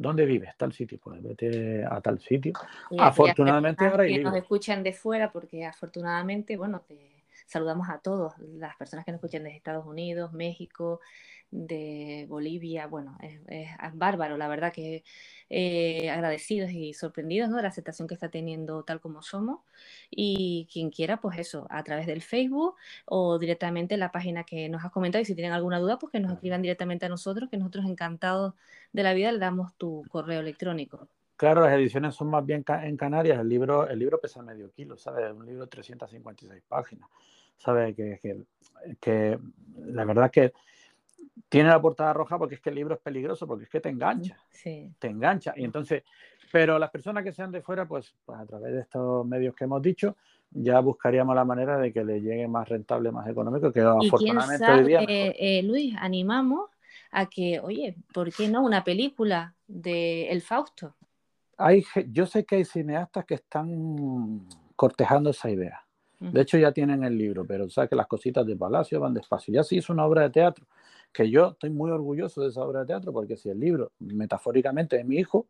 [SPEAKER 8] ¿Dónde vives? Tal sitio, pues vete a tal sitio. afortunadamente ahora hay
[SPEAKER 2] que nos escuchan de fuera, porque afortunadamente, bueno, te, Saludamos a todos, las personas que nos escuchan de Estados Unidos, México, de Bolivia. Bueno, es, bárbaro, la verdad que eh, agradecidos y sorprendidos ¿no? de la aceptación que está teniendo tal como somos. Y quien quiera, pues eso, a través del Facebook o directamente la página que nos has comentado. Y si tienen alguna duda, pues que nos escriban directamente a nosotros, que nosotros encantados de la vida le damos tu correo electrónico.
[SPEAKER 8] Claro, las ediciones son más bien en Canarias. El libro, el libro pesa medio kilo, ¿sabes? Un libro de 356 páginas. ¿Sabes? Que, que, que, la verdad que tiene la portada roja porque es que el libro es peligroso, porque es que te engancha, sí. te engancha. Y entonces, pero las personas que sean de fuera, pues, pues, a través de estos medios que hemos dicho, ya buscaríamos la manera de que le llegue más rentable, más económico, que
[SPEAKER 2] ¿Y afortunadamente quién sabe, eh, eh, Luis, animamos a que, oye, ¿por qué no una película de El Fausto?
[SPEAKER 8] Hay, yo sé que hay cineastas que están cortejando esa idea. De hecho, ya tienen el libro, pero sabes que las cositas de Palacio van despacio. Ya se hizo una obra de teatro, que yo estoy muy orgulloso de esa obra de teatro, porque si el libro, metafóricamente, es mi hijo,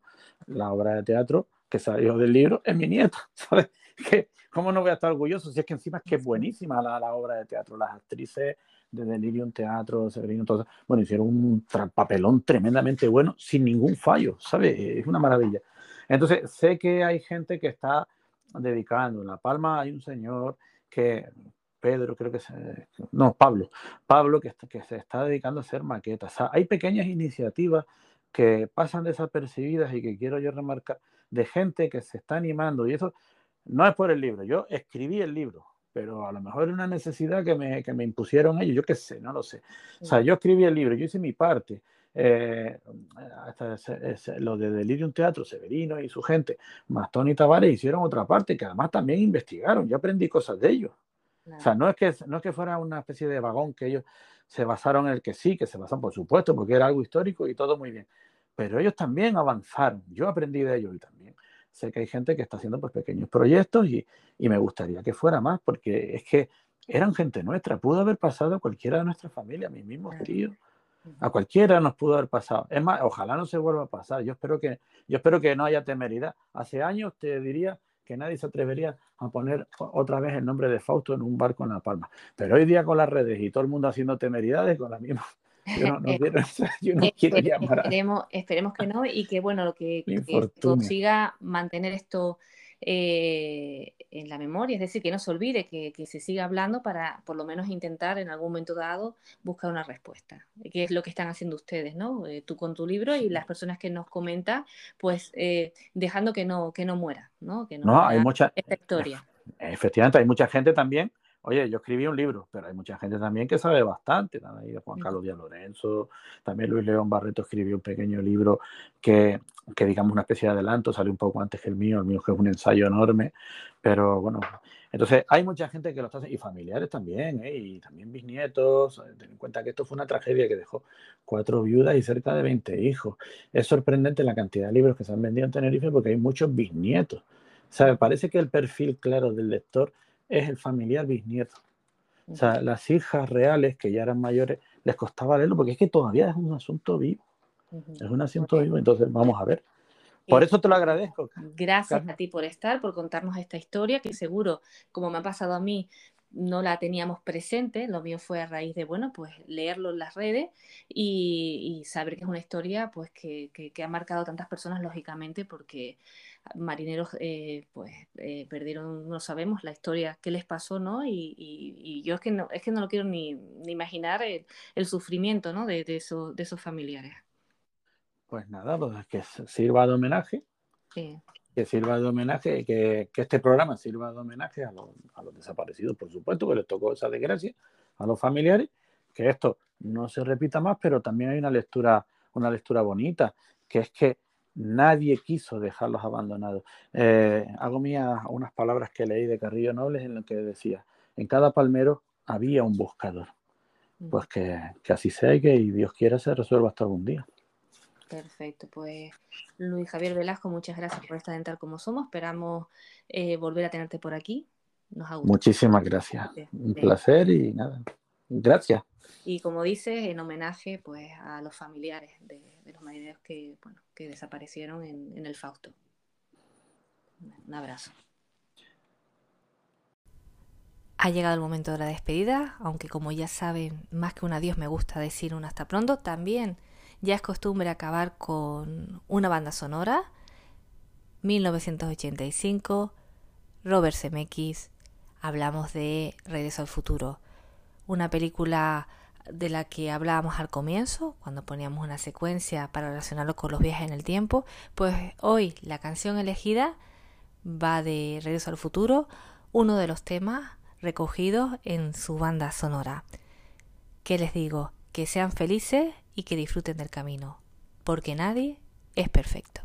[SPEAKER 8] la obra de teatro que salió del libro es mi nieto, ¿sabes? ¿Cómo no voy a estar orgulloso? Si es que encima es que es buenísima la, la obra de teatro, las actrices de Delirium Teatro, Severino, todo bueno, hicieron un papelón tremendamente bueno, sin ningún fallo, ¿sabes? Es una maravilla. Entonces, sé que hay gente que está dedicando. En La Palma hay un señor que, Pedro, creo que se, no, Pablo, Pablo que, que se está dedicando a hacer maquetas. hay pequeñas iniciativas que pasan desapercibidas y que quiero yo remarcar, de gente que se está animando. Y eso no es por el libro. Yo escribí el libro, pero a lo mejor es una necesidad que me, que me impusieron ellos. Yo qué sé, no lo sé. O sea, yo escribí el libro, yo hice mi parte eh, hasta lo de Delirium Teatro, Severino y su gente, Mastón y Tavares hicieron otra parte que además también investigaron. Yo aprendí cosas de ellos. O sea, no es, que, no es que fuera una especie de vagón que ellos se basaron en el que sí, que se basan, por supuesto, porque era algo histórico y todo muy bien. Pero ellos también avanzaron. Yo aprendí de ellos y también sé que hay gente que está haciendo pues, pequeños proyectos y, y me gustaría que fuera más, porque es que eran gente nuestra. Pudo haber pasado cualquiera de nuestra familia, mis mismos tíos a cualquiera nos pudo haber pasado. Es más, ojalá no se vuelva a pasar. Yo espero que, yo espero que no haya temeridad. Hace años te diría que nadie se atrevería a poner otra vez el nombre de Fausto en un barco en La Palma. Pero hoy día con las redes y todo el mundo haciendo temeridades con la misma. Yo no,
[SPEAKER 2] quiero, llamar esperemos, esperemos que no y que bueno, lo que, que consiga mantener esto eh, en la memoria, es decir, que no se olvide, que, se siga hablando para por lo menos intentar en algún momento dado buscar una respuesta, que es lo que están haciendo ustedes, ¿no? Eh, tú con tu libro y las personas que nos comentan, pues eh, dejando que no, que no muera, ¿no? Que
[SPEAKER 8] no, hay mucha historia. Efectivamente, hay mucha gente también Oye, yo escribí un libro, pero hay mucha gente también que sabe bastante. También Juan Carlos Díaz Lorenzo, también Luis León Barreto escribió un pequeño libro que, que, digamos, una especie de adelanto, salió un poco antes que el mío, el mío que es un ensayo enorme. Pero bueno, entonces hay mucha gente que lo está haciendo, y familiares también, ¿eh? y también bisnietos. Ten en cuenta que esto fue una tragedia que dejó cuatro viudas y cerca de 20 hijos. Es sorprendente la cantidad de libros que se han vendido en Tenerife porque hay muchos bisnietos. O sea, parece que el perfil claro del lector es el familiar bisnieto. O sea, las hijas reales, que ya eran mayores, les costaba leerlo porque es que todavía es un asunto vivo. Es un asunto vivo, entonces vamos a ver. Por eso te lo agradezco.
[SPEAKER 2] Gracias a ti por estar, por contarnos esta historia, que seguro, como me ha pasado a mí, no la teníamos presente, lo mío fue a raíz de, bueno, pues leerlo en las redes y, saber que es una historia pues que, que, ha marcado a tantas personas, lógicamente, porque marineros eh, pues eh, perdieron, no sabemos la historia, qué les pasó, ¿no? Y, y, yo es que no, es que no lo quiero ni, ni imaginar el, el, sufrimiento, ¿no? De, de, eso, de esos familiares.
[SPEAKER 8] Pues nada, pues que sirva de homenaje. Sí que sirva de homenaje, que, que este programa sirva de homenaje a los, a los, desaparecidos, por supuesto, que les tocó esa desgracia, a los familiares, que esto no se repita más, pero también hay una lectura, una lectura bonita, que es que nadie quiso dejarlos abandonados. Eh, hago mías unas palabras que leí de Carrillo Nobles en lo que decía, en cada palmero había un buscador. Pues que, que así sea y que Dios quiera se resuelva hasta algún día.
[SPEAKER 2] Perfecto, pues Luis Javier Velasco, muchas gracias por estar en Tal Como Somos. Esperamos eh, volver a tenerte por aquí.
[SPEAKER 8] Nos ha Muchísimas gracias. Un placer y nada. Gracias.
[SPEAKER 2] Y como dices, en homenaje pues a los familiares de, los marineros que, bueno, que desaparecieron en, en el Fausto. Un abrazo. Ha llegado el momento de la despedida, aunque como ya saben, más que un adiós me gusta decir un hasta pronto. También ya es costumbre acabar con una banda sonora. 1985, Robert Zemeckis, hablamos de Regreso al Futuro, una película de la que hablábamos al comienzo, cuando poníamos una secuencia para relacionarlo con los viajes en el tiempo, pues hoy la canción elegida va de Regreso al Futuro, uno de los temas recogidos en su banda sonora. ¿Qué les digo? Que sean felices y que disfruten del camino, porque nadie es perfecto.